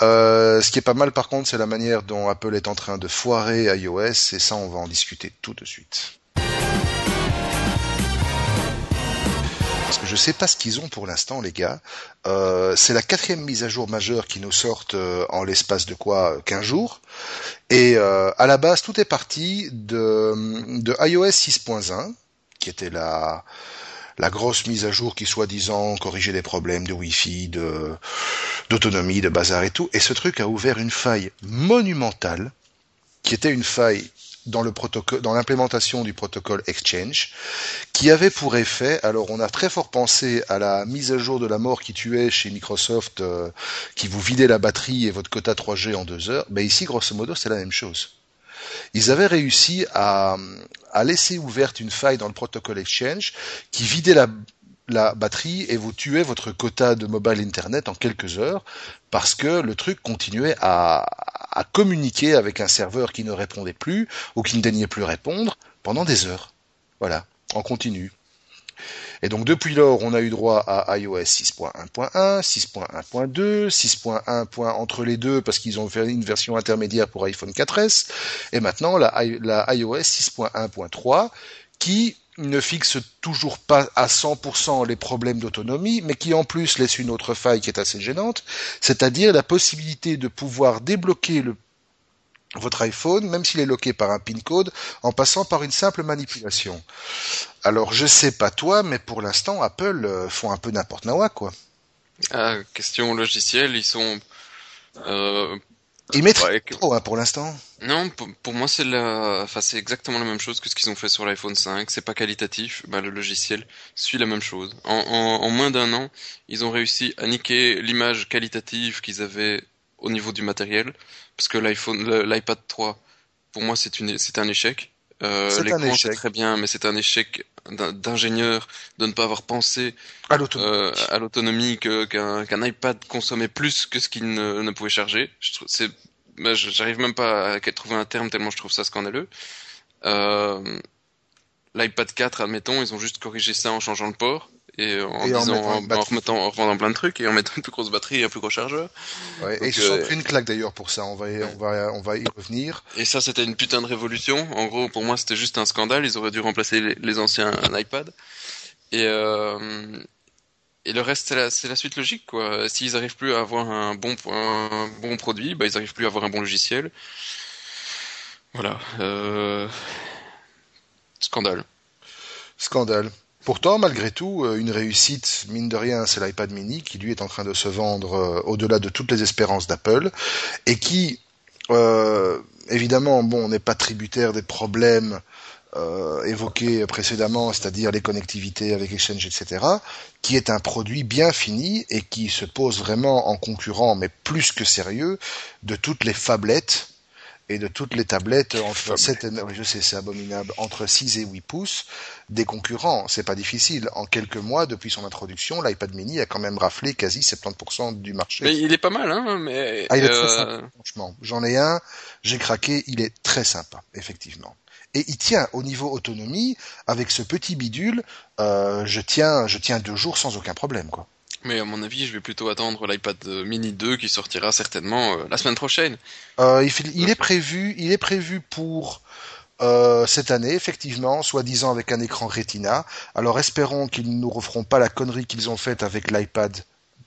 Euh, ce qui est pas mal par contre, c'est la manière dont Apple est en train de foirer iOS, et ça on va en discuter tout de suite. Parce que je sais pas ce qu'ils ont pour l'instant, les gars. Euh, c'est la quatrième mise à jour majeure qui nous sortent euh, en l'espace de quoi 15 jours. Et à la base, tout est parti de, de iOS 6.1, qui était la, la grosse mise à jour qui soi-disant corrigeait des problèmes de Wi-Fi, de d'autonomie, de bazar et tout. Et ce truc a ouvert une faille monumentale, qui était une faille dans le protocole, dans l'implémentation du protocole Exchange, qui avait pour effet, alors on a très fort pensé à la mise à jour de la mort qui tuait chez Microsoft, euh, qui vous vidait la batterie et votre quota 3G en deux heures. Ben ici, grosso modo, c'est la même chose. Ils avaient réussi à, laisser ouverte une faille dans le protocole Exchange qui vidait la, la batterie et vous tuait votre quota de mobile internet en quelques heures parce que le truc continuait à, à communiquer avec un serveur qui ne répondait plus ou qui ne daignait plus répondre pendant des heures. Voilà, en continu. Et donc depuis lors, on a eu droit à iOS 6.1.1, 6.1.2, 6.1. point entre les deux parce qu'ils ont fait une version intermédiaire pour iPhone 4S, et maintenant la, la iOS 6.1.3 qui ne fixe toujours pas à 100% les problèmes d'autonomie, mais qui en plus laisse une autre faille qui est assez gênante, c'est-à-dire la possibilité de pouvoir débloquer le votre iPhone, même s'il est loqué par un PIN code, en passant par une simple manipulation. Alors je sais pas toi, mais pour l'instant Apple euh, font un peu n'importe nawa quoi. Ah, question logicielle, ils sont... Euh, Ils mettent ouais, trop hein, pour l'instant. Non, pour, pour moi c'est la, enfin c'est exactement la même chose que ce qu'ils ont fait sur l'iPhone 5. C'est pas qualitatif, bah le logiciel suit la même chose. En, en, en moins d'un an, ils ont réussi à niquer l'image qualitative qu'ils avaient au niveau du matériel, parce que l'iPhone, l'iPad 3, pour moi c'est une, c'est un échec. Euh, C'est un l'écran c'est très bien, mais c'est un échec d'ingénieur de ne pas avoir pensé À l'autonomie. euh, qu'un iPad consommait plus que ce qu'il ne, ne pouvait charger. Je trouve c'est bah, j'arrive même pas à trouver un terme tellement je trouve ça scandaleux. Euh, L'iPad 4, admettons, ils ont juste corrigé ça en changeant le port et en Et en disant en, remettant en revendant plein de trucs et en mettant une plus grosse batterie et un plus gros chargeur. Ouais, et ils se sont euh, pris une claque d'ailleurs pour ça. On va, y- on va, on va y revenir. Et ça, c'était une putain de révolution. En gros, pour moi, c'était juste un scandale. Ils auraient dû remplacer les, les anciens iPad. Et, euh, et le reste, c'est la, la suite logique, quoi. S'ils arrivent plus à avoir un bon, un bon produit, bah, ils arrivent plus à avoir un bon logiciel. Voilà. Euh... Scandale. Scandale. Pourtant, malgré tout, euh, une réussite, mine de rien, c'est l'iPad mini qui lui est en train de se vendre euh, au-delà de toutes les espérances d'Apple et qui, euh, évidemment, bon, n'est pas tributaire des problèmes euh, évoqués précédemment, c'est-à-dire les connectivités avec Exchange, etc., qui est un produit bien fini et qui se pose vraiment en concurrent, mais plus que sérieux, de toutes les phablettes et de toutes les tablettes entre 7 et 9, je sais, c'est abominable, entre 6 et 8 pouces des concurrents. C'est pas difficile. En quelques mois, depuis son introduction, l'iPad mini a quand même raflé quasi 70% du marché. Mais il est pas mal, hein, mais... Ah, il est euh, très sympa, franchement. J'en ai un, j'ai craqué, il est très sympa, effectivement. Et il tient au niveau autonomie, avec ce petit bidule, euh, je tiens, je tiens deux jours sans aucun problème, quoi. Mais à mon avis, je vais plutôt attendre l'iPad mini 2 qui sortira certainement euh, la semaine prochaine. Euh, il, est prévu, il est prévu pour euh, cette année, effectivement, soi-disant avec un écran Retina. Alors espérons qu'ils ne nous referont pas la connerie qu'ils ont faite avec l'iPad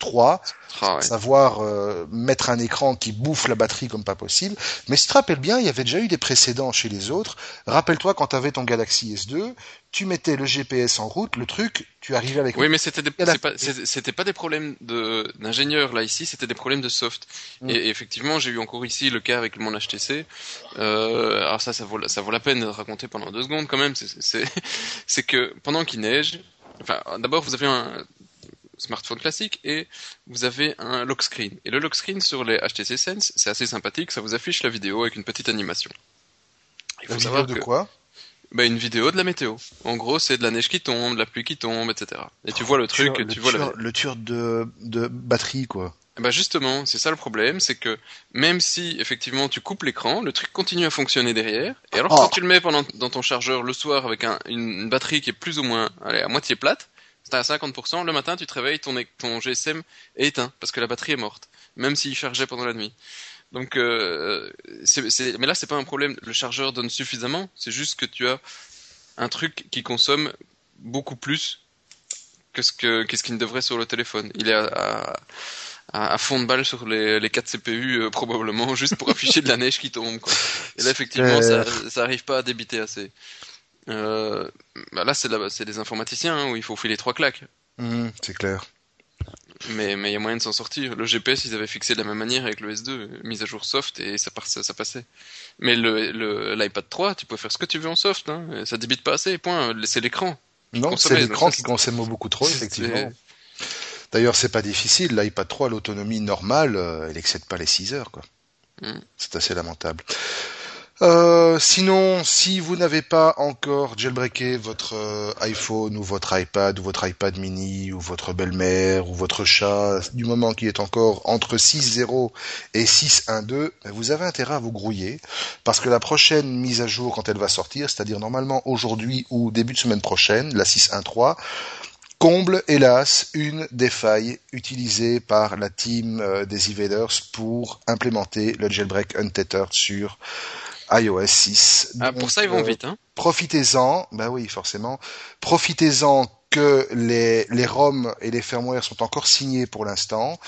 3, Ah ouais. savoir euh, mettre un écran qui bouffe la batterie comme pas possible. Mais si tu te rappelles bien, il y avait déjà eu des précédents chez les autres. Rappelle-toi quand tu avais ton Galaxy S2, tu mettais le GPS en route, le truc, tu arrivais avec Oui, mais c'était des, pas, c'était pas des problèmes de d'ingénieur là ici, c'était des problèmes de soft. Mm. Et, et effectivement, j'ai eu encore ici le cas avec mon HTC. Euh, alors ça, ça vaut, la- ça vaut la peine de raconter pendant deux secondes quand même. C'est- que pendant qu'il neige, enfin, d'abord vous avez un smartphone classique et vous avez un lock screen. Et le lock screen sur les HTC Sense, c'est assez sympathique, ça vous affiche la vidéo avec une petite animation. Il la faut vidéo savoir de que quoi? Bah, une vidéo de la météo. En gros, c'est de la neige qui tombe, de la pluie qui tombe, etc. Et tu vois le truc, tu le vois la... tur- le tur de, de batterie, quoi. Bah justement, c'est ça le problème, c'est que même si effectivement tu coupes l'écran, le truc continue à fonctionner derrière. Et alors Oh. quand tu le mets pendant, dans ton chargeur le soir avec un- une, une batterie qui est plus ou moins allez, à moitié plate, c'est à 50%, le matin tu te réveilles, ton, ton GSM est éteint parce que la batterie est morte, même s'il chargeait pendant la nuit. Donc, euh, mais là c'est pas un problème, le chargeur donne suffisamment, c'est juste que tu as un truc qui consomme beaucoup plus que ce que qu'est-ce qu'il ne devrait sur le téléphone. Il est à, à, à- à fond de balle sur les, les 4 CPU euh, probablement juste pour afficher de la neige qui tombe. Quoi. Et là effectivement ça, ça arrive pas à débiter assez. Euh, bah là c'est des informaticiens hein, où il faut filer trois claques. Mhm, c'est clair. Mais mais il y a moyen de s'en sortir. Le GPS ils avaient fixé de la même manière avec le S2, euh, mise à jour soft et ça, par- ça, ça passait. Mais le le- l'iPad 3 tu peux faire ce que tu veux en soft, hein, ça débite pas assez. Point. C'est l'écran. Non, c'est l'écran qui consomme beaucoup trop, effectivement. D'ailleurs, c'est pas difficile. L'iPad 3, l'autonomie normale, euh, elle excède pas les 6 heures, quoi. Mm. C'est assez lamentable. Euh, sinon, si vous n'avez pas encore jailbreaké votre euh, iPhone ou votre iPad ou votre iPad mini ou votre belle-mère ou votre chat, du moment qui est encore entre 6.0 et 6.1.2, ben, vous avez intérêt à vous grouiller parce que la prochaine mise à jour quand elle va sortir, c'est-à-dire normalement aujourd'hui ou début de semaine prochaine, la 6.1.3, comble hélas une des failles utilisées par la team euh, des Evaders pour implémenter le jailbreak untethered sur iOS 6. Ah, Donc, pour ça ils vont euh, vite. Hein. profitez-en, bah oui, forcément, profitez-en que les, les ROM et les firmware sont encore signés pour l'instant.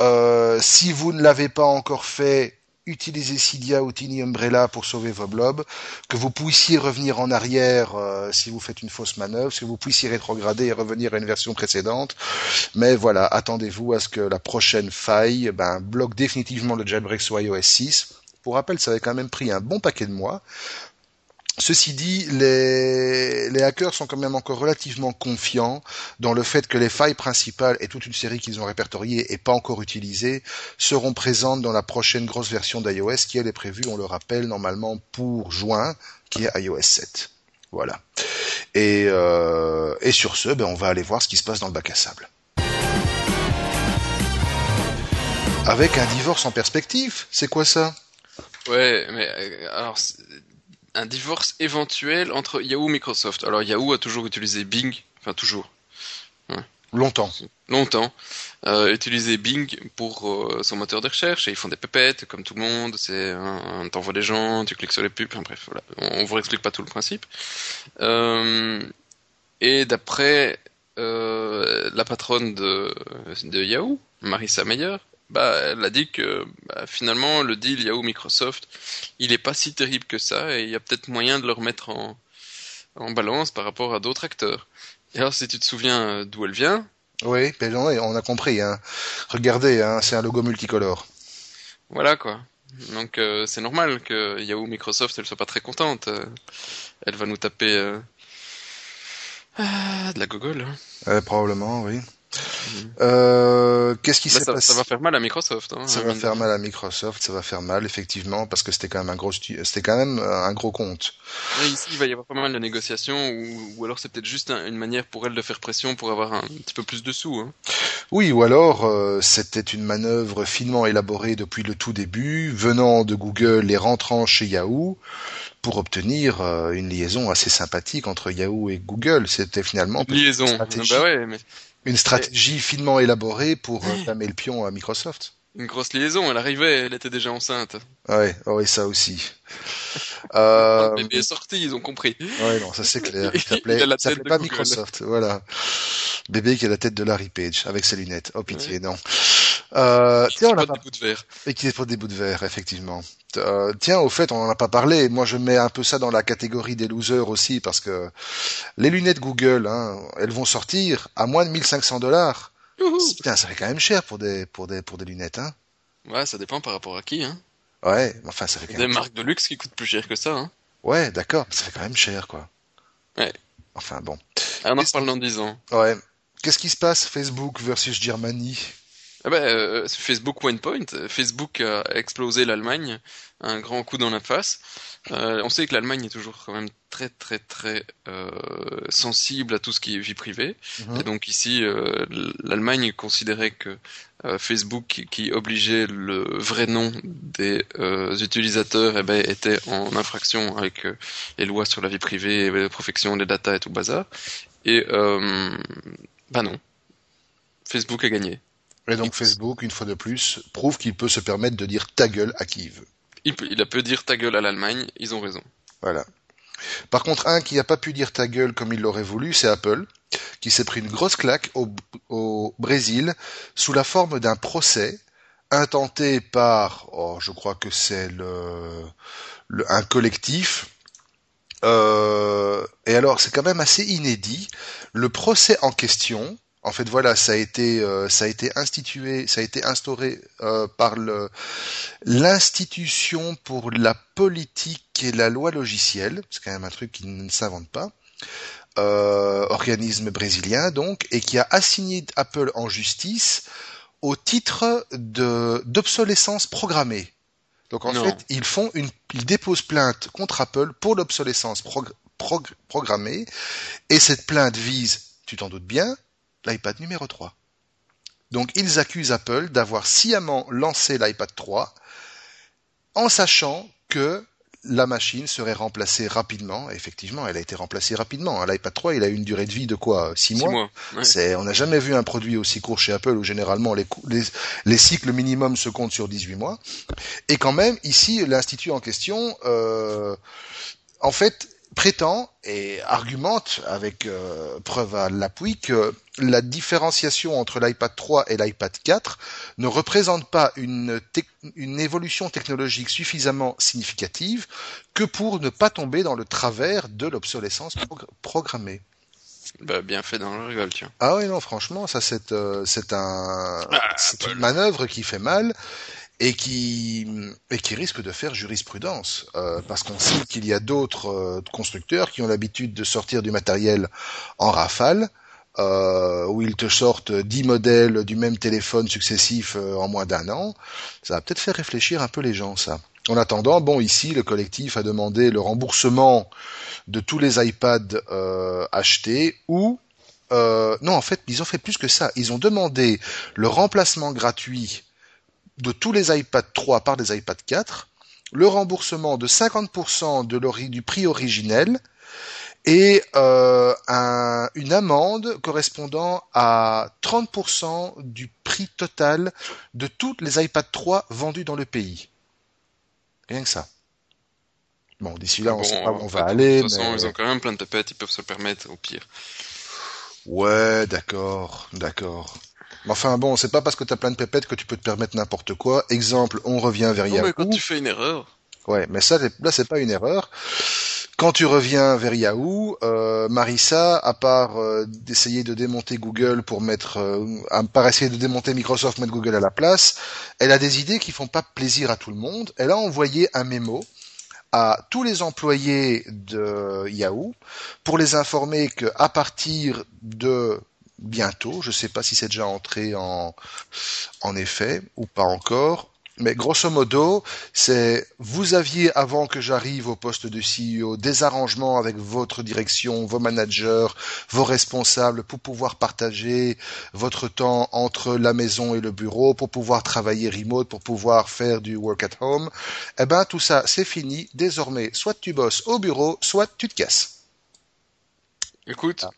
Euh, si vous ne l'avez pas encore fait, utilisez Cydia ou Tiny Umbrella pour sauver vos blobs, que vous puissiez revenir en arrière euh, si vous faites une fausse manœuvre, que vous puissiez rétrograder et revenir à une version précédente. Mais voilà, attendez-vous à ce que la prochaine faille ben, bloque définitivement le jailbreak sur iOS 6. Pour rappel, ça avait quand même pris un bon paquet de mois. Ceci dit, les, hackers sont quand même encore relativement confiants dans le fait que les failles principales et toute une série qu'ils ont répertoriées et pas encore utilisées seront présentes dans la prochaine grosse version d'iOS qui elle est prévue, on le rappelle, normalement pour juin, qui est iOS 7. Voilà. Et, euh, et sur ce, ben, on va aller voir ce qui se passe dans le bac à sable. Avec un divorce en perspective, c'est quoi ça? Ouais, mais euh, alors un divorce éventuel entre Yahoo et Microsoft. Alors Yahoo a toujours utilisé Bing, enfin toujours, Longtemps. longtemps, euh, utilisé Bing pour euh, son moteur de recherche et ils font des pépettes comme tout le monde. C'est un, t'envoies des gens, tu cliques sur les pubs, enfin, bref, voilà. On, on vous explique pas tout le principe. Euh, et d'après la patronne de, de Yahoo, Marissa Meyer, bah, elle a dit que bah, finalement le deal Yahoo Microsoft, il est pas si terrible que ça et il y a peut-être moyen de le remettre en, en balance par rapport à d'autres acteurs. Et alors si tu te souviens euh, d'où elle vient, Oui, ben non, on a compris. Hein. Regardez, hein, c'est un logo multicolore. voilà quoi. Donc euh, c'est normal que Yahoo Microsoft elle soit pas très contente. Euh, elle va nous taper euh, ah, de la gogole. hein. Euh, probablement, oui. Euh, Qu'est-ce qui Bah, s'est ça, passé ça va faire mal à Microsoft. Hein, Ça va faire mal à Microsoft, ça va faire mal effectivement parce que c'était quand même un gros, c'était quand même euh, un gros compte. Ouais, ici, il va y avoir pas mal de négociations, ou, ou alors c'est peut-être juste un- une manière pour elle de faire pression pour avoir un petit peu plus de sous. Hein. Oui, ou alors euh, c'était une manœuvre finement élaborée depuis le tout début, venant de Google et rentrant chez Yahoo pour obtenir euh, une liaison assez sympathique entre Yahoo et Google. C'était finalement Liaison. stratégie. Bah ouais, mais une stratégie finement élaborée pour euh, tamer le pion à Microsoft. Une grosse liaison, elle arrivait, elle était déjà enceinte. Ouais, oh, oui, ça aussi. Euh... Le bébé est sorti, ils ont compris. Ouais, non, ça c'est clair. Il s'appelait, pas Google. Microsoft. Voilà. Bébé qui a la tête de Larry Page avec ses lunettes. Oh pitié, non. Euh, tiens, on a pas des bouts de verre. Et qui pour des bouts de verre, effectivement. Euh, tiens, au fait, on en a pas parlé. Moi, je mets un peu ça dans la catégorie des losers aussi, parce que les lunettes Google, hein, elles vont sortir à moins de 1500 dollars. Putain, ça fait quand même cher pour des, pour des, pour des lunettes, hein. Ouais, ça dépend par rapport à qui. Hein. Ouais, enfin, ça fait quand Des même. marques de luxe qui coûtent plus cher que ça. Hein. Ouais, d'accord, mais ça fait quand même cher, quoi. Ouais. Enfin, bon. Ah, on en Qu'est-ce- reparle dans 10 ans. Ouais. Qu'est-ce qui se passe, Facebook versus Germany? Ah bah, euh, Facebook OnePoint, Facebook a explosé l'Allemagne, un grand coup dans la face. Euh, on sait que l'Allemagne est toujours quand même très très très euh, sensible à tout ce qui est vie privée. Mhm. Et donc ici, euh, l'Allemagne considérait que euh, Facebook, qui- qui obligeait le vrai nom des euh, utilisateurs, eh ben, était en infraction avec euh, les lois sur la vie privée, et la protection des data et tout le bazar. Et euh, bah non, Facebook a gagné. Et donc Facebook, une fois de plus, prouve qu'il peut se permettre de dire ta gueule à qui il veut. Il, a pu dire ta gueule à l'Allemagne, ils ont raison. Voilà. Par contre, un qui n'a pas pu dire ta gueule comme il l'aurait voulu, c'est Apple, qui s'est pris une grosse claque au, Brésil sous la forme d'un procès intenté par, oh, je crois que c'est le, le- un collectif. Euh, et alors, c'est quand même assez inédit. Le procès en question, en fait, voilà, ça a été, euh, ça a été institué, ça a été instauré euh, par l'institution pour la politique et la loi logicielle. C'est quand même un truc qui ne s'invente pas. Euh, organisme brésilien donc, et qui a assigné Apple en justice au titre de d'obsolescence programmée. Donc en Non. fait, ils font une, ils déposent plainte contre Apple pour l'obsolescence prog- prog- programmée, et cette plainte vise, tu t'en doutes bien, l'iPad numéro 3. Donc ils accusent Apple d'avoir sciemment lancé l'iPad 3 en sachant que la machine serait remplacée rapidement. Effectivement, elle a été remplacée rapidement. hein. L'iPad 3, il a une durée de vie de quoi 6 Six mois mois. Ouais. c'est, on n'a jamais vu un produit aussi court chez Apple où généralement les, cou- les, les cycles minimums se comptent sur 18 mois. Et quand même, ici, l'institut en question, euh, en fait, prétend et argumente avec euh, preuve à l'appui que la différenciation entre l'iPad 3 et l'iPad 4 ne représente pas une, évolution technologique suffisamment significative que pour ne pas tomber dans le travers de l'obsolescence progr- programmée. Bah, bien fait dans le rigole, tiens. Ah oui, non, franchement, ça c'est euh, c'est un Ah, c'est une manœuvre qui fait mal et qui et qui risque de faire jurisprudence euh, parce qu'on sait qu'il y a d'autres euh, constructeurs qui ont l'habitude de sortir du matériel en rafale. Euh, où ils te sortent 10 modèles du même téléphone successif euh, en moins d'un an, ça va peut-être faire réfléchir un peu les gens, ça. En attendant, bon, ici, le collectif a demandé le remboursement de tous les iPads euh, achetés ou euh, non, en fait, ils ont fait plus que ça. Ils ont demandé le remplacement gratuit de tous les iPad 3 par des iPad 4, le remboursement de 50% de l'ori- du prix originel et euh, un- une amende correspondant à 30% du prix total de toutes les iPad 3 vendus dans le pays. Rien que ça. Bon, d'ici là, on Bon, sait pas où on va de toute aller. façon, mais- ils ont quand même plein de pépettes, ils peuvent se le permettre, au pire. Ouais, d'accord, d'accord. Mais Enfin bon, c'est pas parce que t'as plein de pépettes que tu peux te permettre n'importe quoi. Exemple, on revient vers Non, Yahoo. mais quand tu fais une erreur, Ouais, mais ça, là, c'est pas une erreur. Quand tu reviens vers Yahoo, euh, Marissa, à part euh, d'essayer de démonter Google pour mettre, euh, à part essayer de démonter Microsoft, mettre Google à la place, elle a des idées qui font pas plaisir à tout le monde. Elle a envoyé un mémo à tous les employés de Yahoo pour les informer que à partir de bientôt, je sais pas si c'est déjà entré en, en effet ou pas encore, mais grosso modo, c'est vous aviez avant que j'arrive au poste de CEO des arrangements avec votre direction, vos managers, vos responsables pour pouvoir partager votre temps entre la maison et le bureau, pour pouvoir travailler remote, pour pouvoir faire du work at home. Eh ben tout ça, c'est fini. Désormais, soit tu bosses au bureau, soit tu te casses. écoute, Ah.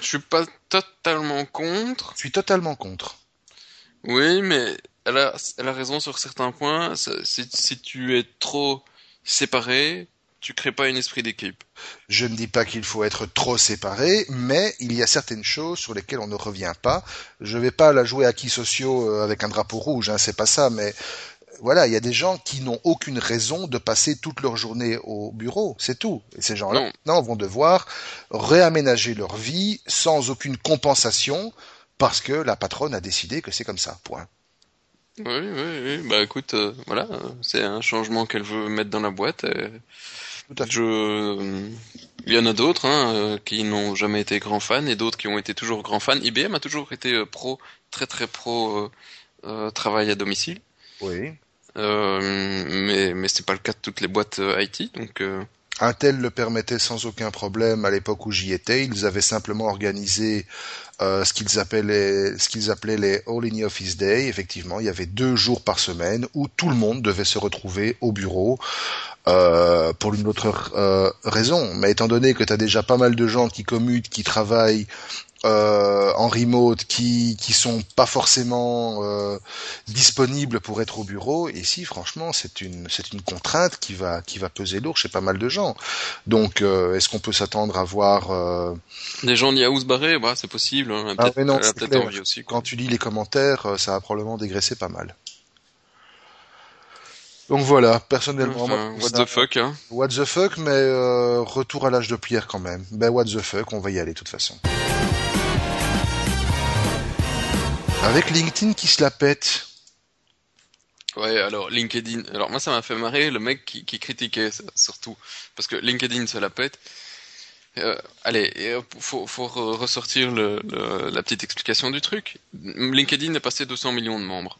je suis pas totalement contre. Je suis totalement contre. Oui, mais elle a, elle a raison sur certains points. Si, si tu es trop séparé, tu crées pas un esprit d'équipe. Je ne dis pas qu'il faut être trop séparé, mais il y a certaines choses sur lesquelles on ne revient pas. Je vais pas la jouer à qui sociaux euh, avec un drapeau rouge, hein, c'est pas ça, mais voilà, il y a des gens qui n'ont aucune raison de passer toute leur journée au bureau, c'est tout. Et ces gens-là, non, vont devoir réaménager leur vie sans aucune compensation parce que la patronne a décidé que c'est comme ça. Point. Oui, oui, oui. Bah écoute, euh, voilà, c'est un changement qu'elle veut mettre dans la boîte. Je... Il y en a d'autres hein, euh, qui n'ont jamais été grands fans et d'autres qui ont été toujours grands fans. IBM a toujours été euh, pro, très très pro travail à domicile. Oui. mais mais c'est pas le cas de toutes les boîtes IT, donc. Intel le permettait sans aucun problème à l'époque où j'y étais. Ils avaient simplement organisé euh, ce qu'ils appelaient, les All in Office Day. Effectivement, il y avait deux jours par semaine où tout le monde devait se retrouver au bureau. Euh, pour une autre euh, raison. Mais étant donné que tu as déjà pas mal de gens qui commutent, qui travaillent euh, en remote qui qui sont pas forcément euh, disponibles pour être au bureau. Et si franchement c'est une c'est une contrainte qui va qui va peser lourd chez pas mal de gens. Donc euh, est-ce qu'on peut s'attendre à voir des gens où se barrer? Bah, c'est possible. Hein. Ah, non, aussi, Quand tu lis les commentaires, ça va probablement dégraisser pas mal. Donc voilà, personnellement, what the fuck, hein. What the fuck, mais retour à l'âge de pierre quand même. Ben what the fuck, on va y aller de toute façon. Avec LinkedIn qui se la pète. Ouais, alors LinkedIn. Alors moi ça m'a fait marrer le mec qui, critiquait ça, surtout parce que LinkedIn se la pète. Euh, allez, faut, faut ressortir le, la petite explication du truc. LinkedIn est passé 200 millions de membres.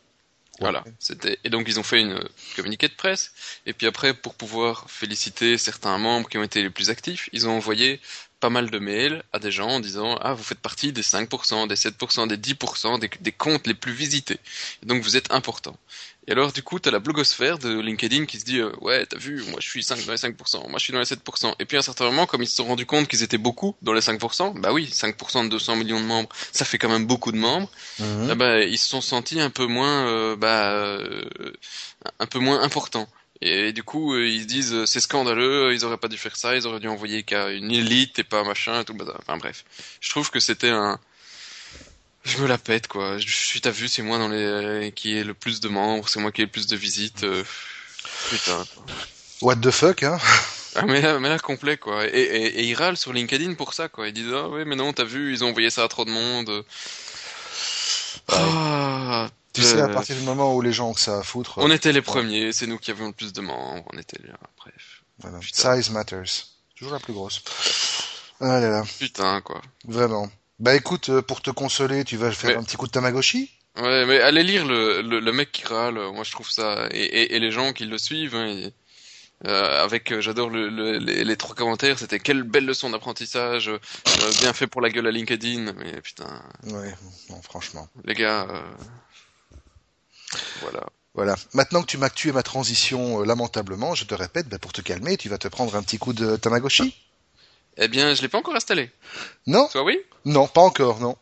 Voilà, c'était et donc ils ont fait une communiqué de presse et puis après pour pouvoir féliciter certains membres qui ont été les plus actifs, ils ont envoyé pas mal de mails à des gens en disant ah vous faites partie des 5%, des 7%, des 10% des, des comptes les plus visités. donc vous êtes important. Et alors du coup t'as la blogosphère de LinkedIn qui se dit euh, ouais t'as vu moi je suis 5 dans les 5%, moi je suis dans les 7%. Et puis à un certain moment comme ils se sont rendus compte qu'ils étaient beaucoup dans les 5%, bah oui 5% de 200 millions de membres ça fait quand même beaucoup de membres. Mhm. Eh ben, ils se sont sentis un peu moins euh, bah euh, un peu moins importants. Et du coup, euh, ils se disent euh, c'est scandaleux, ils auraient pas dû faire ça, ils auraient dû envoyer qu'à une élite et pas machin et tout. Enfin bref, je trouve que c'était un, je me la pète quoi. Je suis t'as vu, c'est moi dans les qui est le plus de membres, c'est moi qui ai le plus de visites. Euh... Putain. What the fuck hein? Ah, mais là, mais là complet quoi. Et, et, et, ils râlent sur LinkedIn pour ça quoi. Ils disent ah ouais mais non t'as vu, ils ont envoyé ça à trop de monde. Ah, tu sais, à partir du moment où les gens ont que ça à foutre. On était les premiers, c'est nous qui avions le plus de membres, on était là, bref. Voilà. Size matters. Toujours la plus grosse. Ah là là. Putain, quoi. Vraiment. Bah écoute, euh, pour te consoler, tu vas faire un petit coup de Tamagotchi? Ouais, mais allez lire le, le, mec qui râle, moi je trouve ça... Et, et, les gens qui le suivent, hein, euh, avec, euh, j'adore le, les, les, trois commentaires, c'était quelle belle leçon d'apprentissage, bien fait pour la gueule à LinkedIn, mais putain... Ouais, non, franchement. Les gars... Voilà. Voilà. Maintenant que tu m'as tué ma transition euh, lamentablement, je te répète, ben, pour te calmer, tu vas te prendre un petit coup de Tamagotchi. Eh bien, je l'ai pas encore installé. Non? Toi oui? Non, pas encore, non.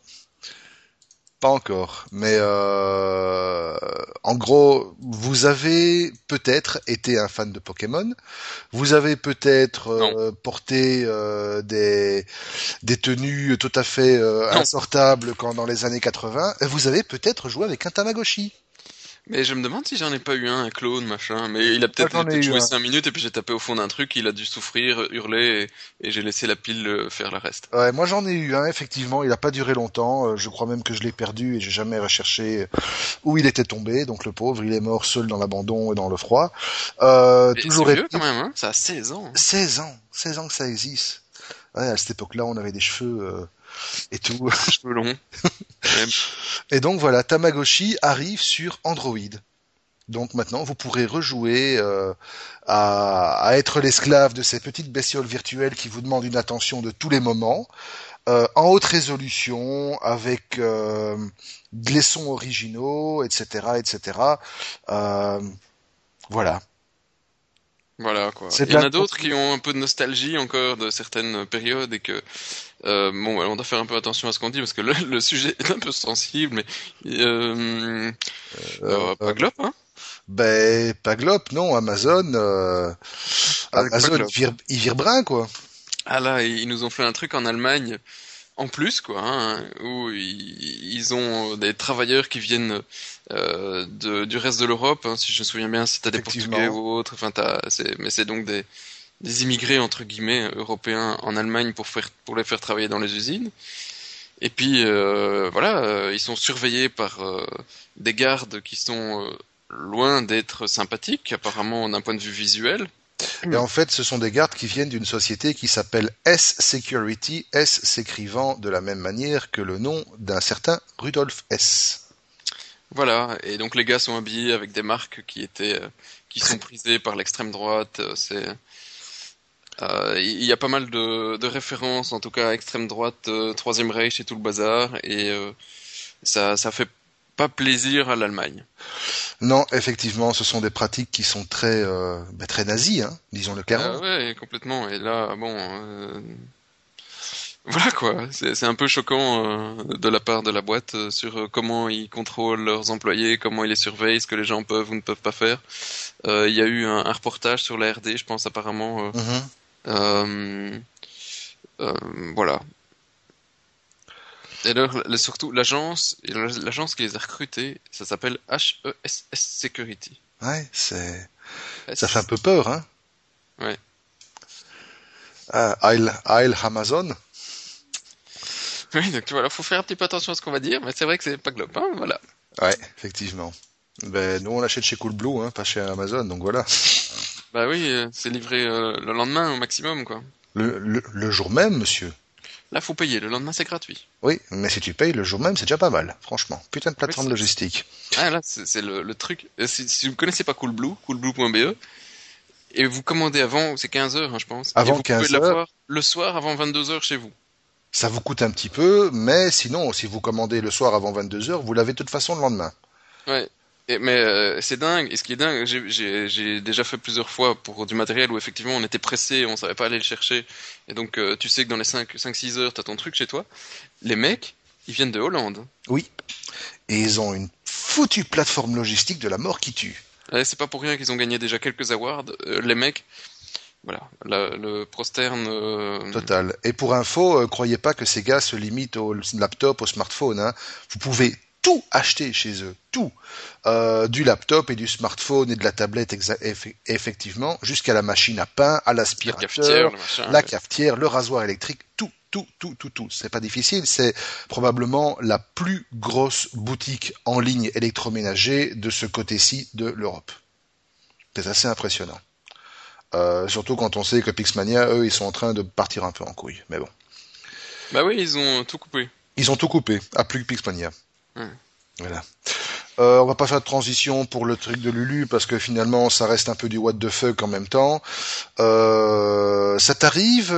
Pas encore. Mais euh, en gros, vous avez peut-être été un fan de Pokémon. Vous avez peut-être euh, porté des des tenues tout à fait insortables quand dans les années 80. Vous avez peut-être joué avec un Tamagotchi. Mais je me demande si j'en ai pas eu un, un clone, machin. Mais il a peut-être joué 5 minutes et puis j'ai tapé au fond d'un truc, il a dû souffrir, hurler et, j'ai laissé la pile euh, faire le reste. Ouais, moi j'en ai eu un, effectivement. Il a pas duré longtemps. Euh, je crois même que je l'ai perdu et j'ai jamais recherché où il était tombé. Donc le pauvre, il est mort seul dans l'abandon et dans le froid. Euh, toujours vieux quand même, hein ça a 16 ans. 16 ans, 16 ans que ça existe. Ouais, à cette époque-là, on avait des cheveux. Euh et tout. Cheveux longs. et donc voilà, Tamagotchi arrive sur Android. Donc maintenant, vous pourrez rejouer euh, à, être l'esclave de ces petites bestioles virtuelles qui vous demandent une attention de tous les moments, euh, en haute résolution, avec euh, des sons originaux, etc., etc. voilà. Voilà quoi. Il y en a d'autres qui ont un peu de nostalgie encore de certaines périodes et que euh, bon, on doit faire un peu attention à ce qu'on dit parce que le, sujet est un peu sensible, mais euh, euh, pas Glop, hein Ben pas Glop, non. Amazon, Amazon, il vire, il vire brun, quoi. Ah là, ils nous ont fait un truc en Allemagne en plus, quoi, hein, où ils, ils ont des travailleurs qui viennent euh, de, du reste de l'Europe, hein, si je me souviens bien, si t'as des. Portugais ou autres, enfin, mais c'est donc des, des immigrés entre guillemets européens en Allemagne pour faire, pour les faire travailler dans les usines. Et puis euh, voilà, euh, ils sont surveillés par des gardes qui sont loin d'être sympathiques, apparemment d'un point de vue visuel. Et en fait, ce sont des gardes qui viennent d'une société qui s'appelle S Security, S s'écrivant de la même manière que le nom d'un certain Rudolf S. Voilà, et donc les gars sont habillés avec des marques qui étaient, euh, qui sont prisées par l'extrême droite. euh, C'est, euh, il y a pas mal de, de références, en tout cas à extrême droite, euh, Troisième Reich et tout le bazar, et euh, ça, ça fait pas plaisir à l'Allemagne. Non, effectivement, ce sont des pratiques qui sont très, ben, très nazies, hein, disons-le clairement. Ah ouais, complètement. Et là, bon, voilà quoi. C'est un peu choquant euh, de la part de la boîte euh, sur euh, comment ils contrôlent leurs employés, comment ils les surveillent, ce que les gens peuvent ou ne peuvent pas faire. Il y a eu un, un reportage sur la RD, je pense apparemment. euh, voilà. Et alors, surtout, l'agence, l'agence qui les a recrutés, ça s'appelle HESS Security. Ouais, c'est, ça fait un peu peur, hein. Ouais. Ah, Isle, Isle Amazon. Oui, donc voilà, faut faire un petit peu attention à ce qu'on va dire, mais c'est vrai que c'est pas globe, hein, voilà. Ouais, effectivement. Ben, nous, on l'achète chez Coolblue, hein, pas chez Amazon, donc voilà. Bah oui, euh, c'est livré euh, le lendemain au maximum, quoi. Le, le, le jour même, monsieur. Là, faut payer, le lendemain c'est gratuit. Oui, mais si tu payes le jour même, c'est déjà pas mal, franchement. Putain de plateforme logistique. Ah là, c'est le, le truc. Euh, Si, si vous connaissez pas Coolblue, coolblue.be, et vous commandez avant, c'est 15 heures, hein, je pense. Avant et vous 15 pouvez l'avoir le soir avant 22 heures chez vous. Ça vous coûte un petit peu, mais sinon, si vous commandez le soir avant 22h, vous l'avez de toute façon le lendemain. Ouais. Et, mais euh, c'est dingue. Et ce qui est dingue, j'ai- déjà fait plusieurs fois pour du matériel où effectivement on était pressé, on savait pas aller le chercher. Et donc euh, tu sais que dans les 5-6 heures, t'as ton truc chez toi. Les mecs, ils viennent de Hollande. Oui. Et ils ont une foutue plateforme logistique de la mort qui tue. Ouais, c'est pas pour rien qu'ils ont gagné déjà quelques awards. Euh, les mecs, voilà, la- le prosterne. euh, Total. Et pour info, euh, croyez pas que ces gars se limitent au laptop, au smartphone. Hein. Vous pouvez tout acheter chez eux, tout, Euh, du laptop et du smartphone et de la tablette eff- effectivement, jusqu'à la machine à pain, à la cafetière, l'aspirateur, le machin. la ouais. cafetière, le rasoir électrique, tout, tout, tout, tout, tout. C'est pas difficile, c'est probablement la plus grosse boutique en ligne électroménager de ce côté-ci de l'Europe. C'est assez impressionnant. Euh, surtout quand on sait que Pixmania, eux, ils sont en train de partir un peu en couille. Mais bon. Bah oui, ils ont tout coupé. Ils ont tout coupé, à plus que Pixmania. Voilà. Euh, on va pas faire de transition pour le truc de Lulu parce que finalement ça reste un peu du what the fuck en même temps. Euh, ça t'arrive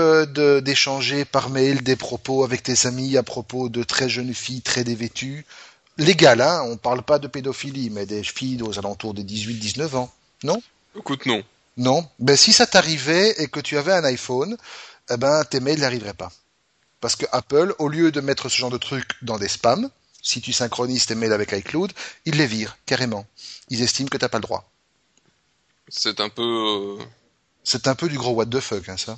d'échanger par mail des propos avec tes amis à propos de très jeunes filles très dévêtues? Légal, hein, on parle pas de pédophilie, mais des filles aux alentours des 18-19 ans. Non? Écoute, non. Non. Ben si ça t'arrivait et que tu avais un iPhone, eh ben tes mails n'arriveraient pas. Parce que Apple, au lieu de mettre ce genre de trucs dans des spams, si tu synchronises tes mails avec iCloud, ils les virent carrément. Ils estiment que t'as pas le droit. C'est un peu. euh, C'est un peu du gros what the fuck, hein, ça.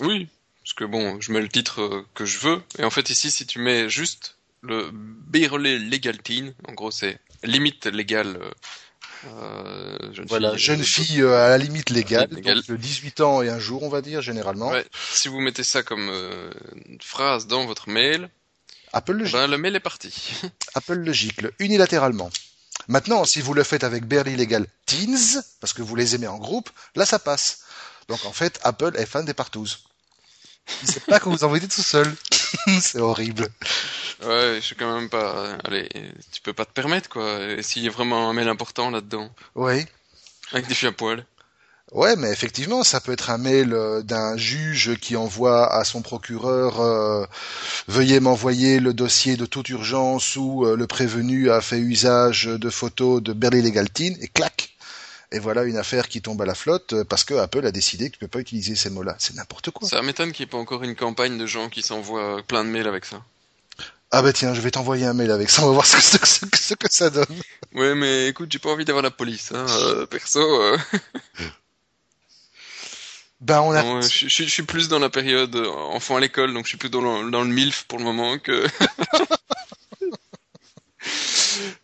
Oui, parce que bon, je mets le titre euh, que je veux, et en fait ici, si tu mets juste le Beerley Legal Teen, en gros c'est limite légale. Euh, jeune Voilà, fille, jeune euh, fille euh, à la limite légale, Légale. donc de 18 ans et un jour, on va dire, généralement. Ouais, si vous mettez ça comme euh, une phrase dans votre mail, Apple ben, le mail est parti. Apple le gicle, unilatéralement. Maintenant, si vous le faites avec Barely Legal Teens, parce que vous les aimez en groupe, là ça passe. Donc en fait, Apple est fan des partouzes. Il sait pas que vous envoyez tout seul. c'est horrible. Ouais, je sais quand même pas. Allez, tu peux pas te permettre quoi. Et S'il y a vraiment un mail important là-dedans, Oui. avec des filles à poil. Ouais, mais effectivement, ça peut être un mail euh, d'un juge qui envoie à son procureur euh, veuillez m'envoyer le dossier de toute urgence où euh, le prévenu a fait usage de photos de Berly Legaltine et clac. Et voilà une affaire qui tombe à la flotte euh, parce que Apple a décidé qu'il ne peut pas utiliser ces mots-là. C'est n'importe quoi. Ça m'étonne qu'il n'y ait pas encore une campagne de gens qui s'envoient plein de mails avec ça. Ah bah tiens, je vais t'envoyer un mail avec ça, on va voir ce que, ce que- ce que ça donne. Ouais, mais écoute, j'ai pas envie d'avoir la police, hein. euh, perso. euh. Ben on a. Non, je, je, je suis plus dans la période enfant à l'école, donc je suis plus dans le, dans le MILF pour le moment que.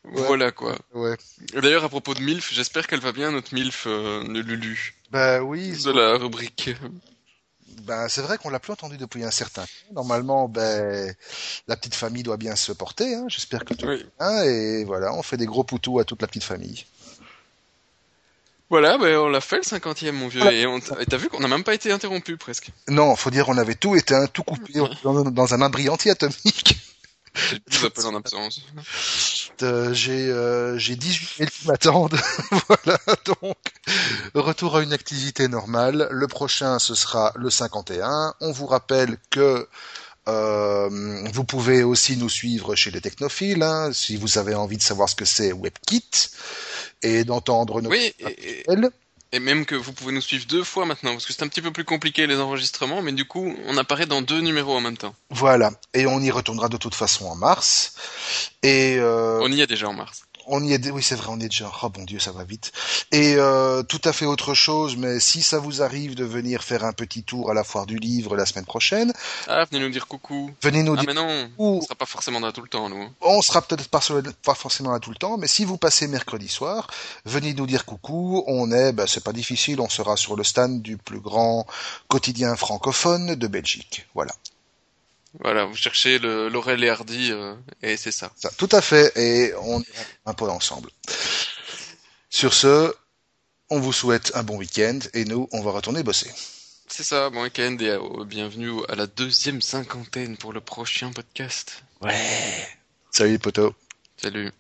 Voilà quoi. Ouais. D'ailleurs, à propos de MILF, j'espère qu'elle va bien, notre MILF euh, de Lulu, Ben oui. de la rubrique. Ben c'est vrai qu'on l'a plus entendu depuis un certain temps. Normalement, ben la petite famille doit bien se porter. Hein. J'espère que tout Oui. va bien. Et voilà, on fait des gros poutous à toute la petite famille. Voilà, ben on l'a fait le cinquantième, mon vieux. Voilà. Et on t'as vu qu'on n'a même pas été interrompu presque. Non, faut dire on avait tout éteint, tout coupé dans, dans un abri anti-atomique. J'ai plus appels en absence. Euh, j'ai euh, j'ai 18 mails qui m'attendent. voilà, donc retour à une activité normale. Le prochain, ce sera le 51. On vous rappelle que euh, vous pouvez aussi nous suivre chez les technophiles, hein, si vous avez envie de savoir ce que c'est WebKit et d'entendre nos Oui, et, et- appels. Et même que vous pouvez nous suivre deux fois maintenant, parce que c'est un petit peu plus compliqué les enregistrements, mais du coup, on apparaît dans deux numéros en même temps. Voilà, et on y retournera de toute façon en mars. Et euh, On y est déjà en mars. On y est, oui c'est vrai, on y est déjà. Oh bon Dieu, ça va vite. Et euh, tout à fait autre chose, mais si ça vous arrive de venir faire un petit tour à la foire du livre la semaine prochaine, Ah, venez nous dire coucou. venez nous Ah, dire. mais non, Ou- on sera pas forcément là tout le temps, nous. On sera peut-être pas, pas forcément là tout le temps, mais si vous passez mercredi soir, venez nous dire coucou. On est, ben, c'est pas difficile, on sera sur le stand du plus grand quotidien francophone de Belgique. Voilà, Voilà, vous cherchez le Laurel et Hardy, euh, et c'est ça. ça, tout à fait, et on ira un peu ensemble. Sur ce, on vous souhaite un bon week-end et nous, on va retourner bosser. C'est ça, bon week-end et euh, bienvenue à la deuxième cinquantaine pour le prochain podcast. Salut les potos. Salut.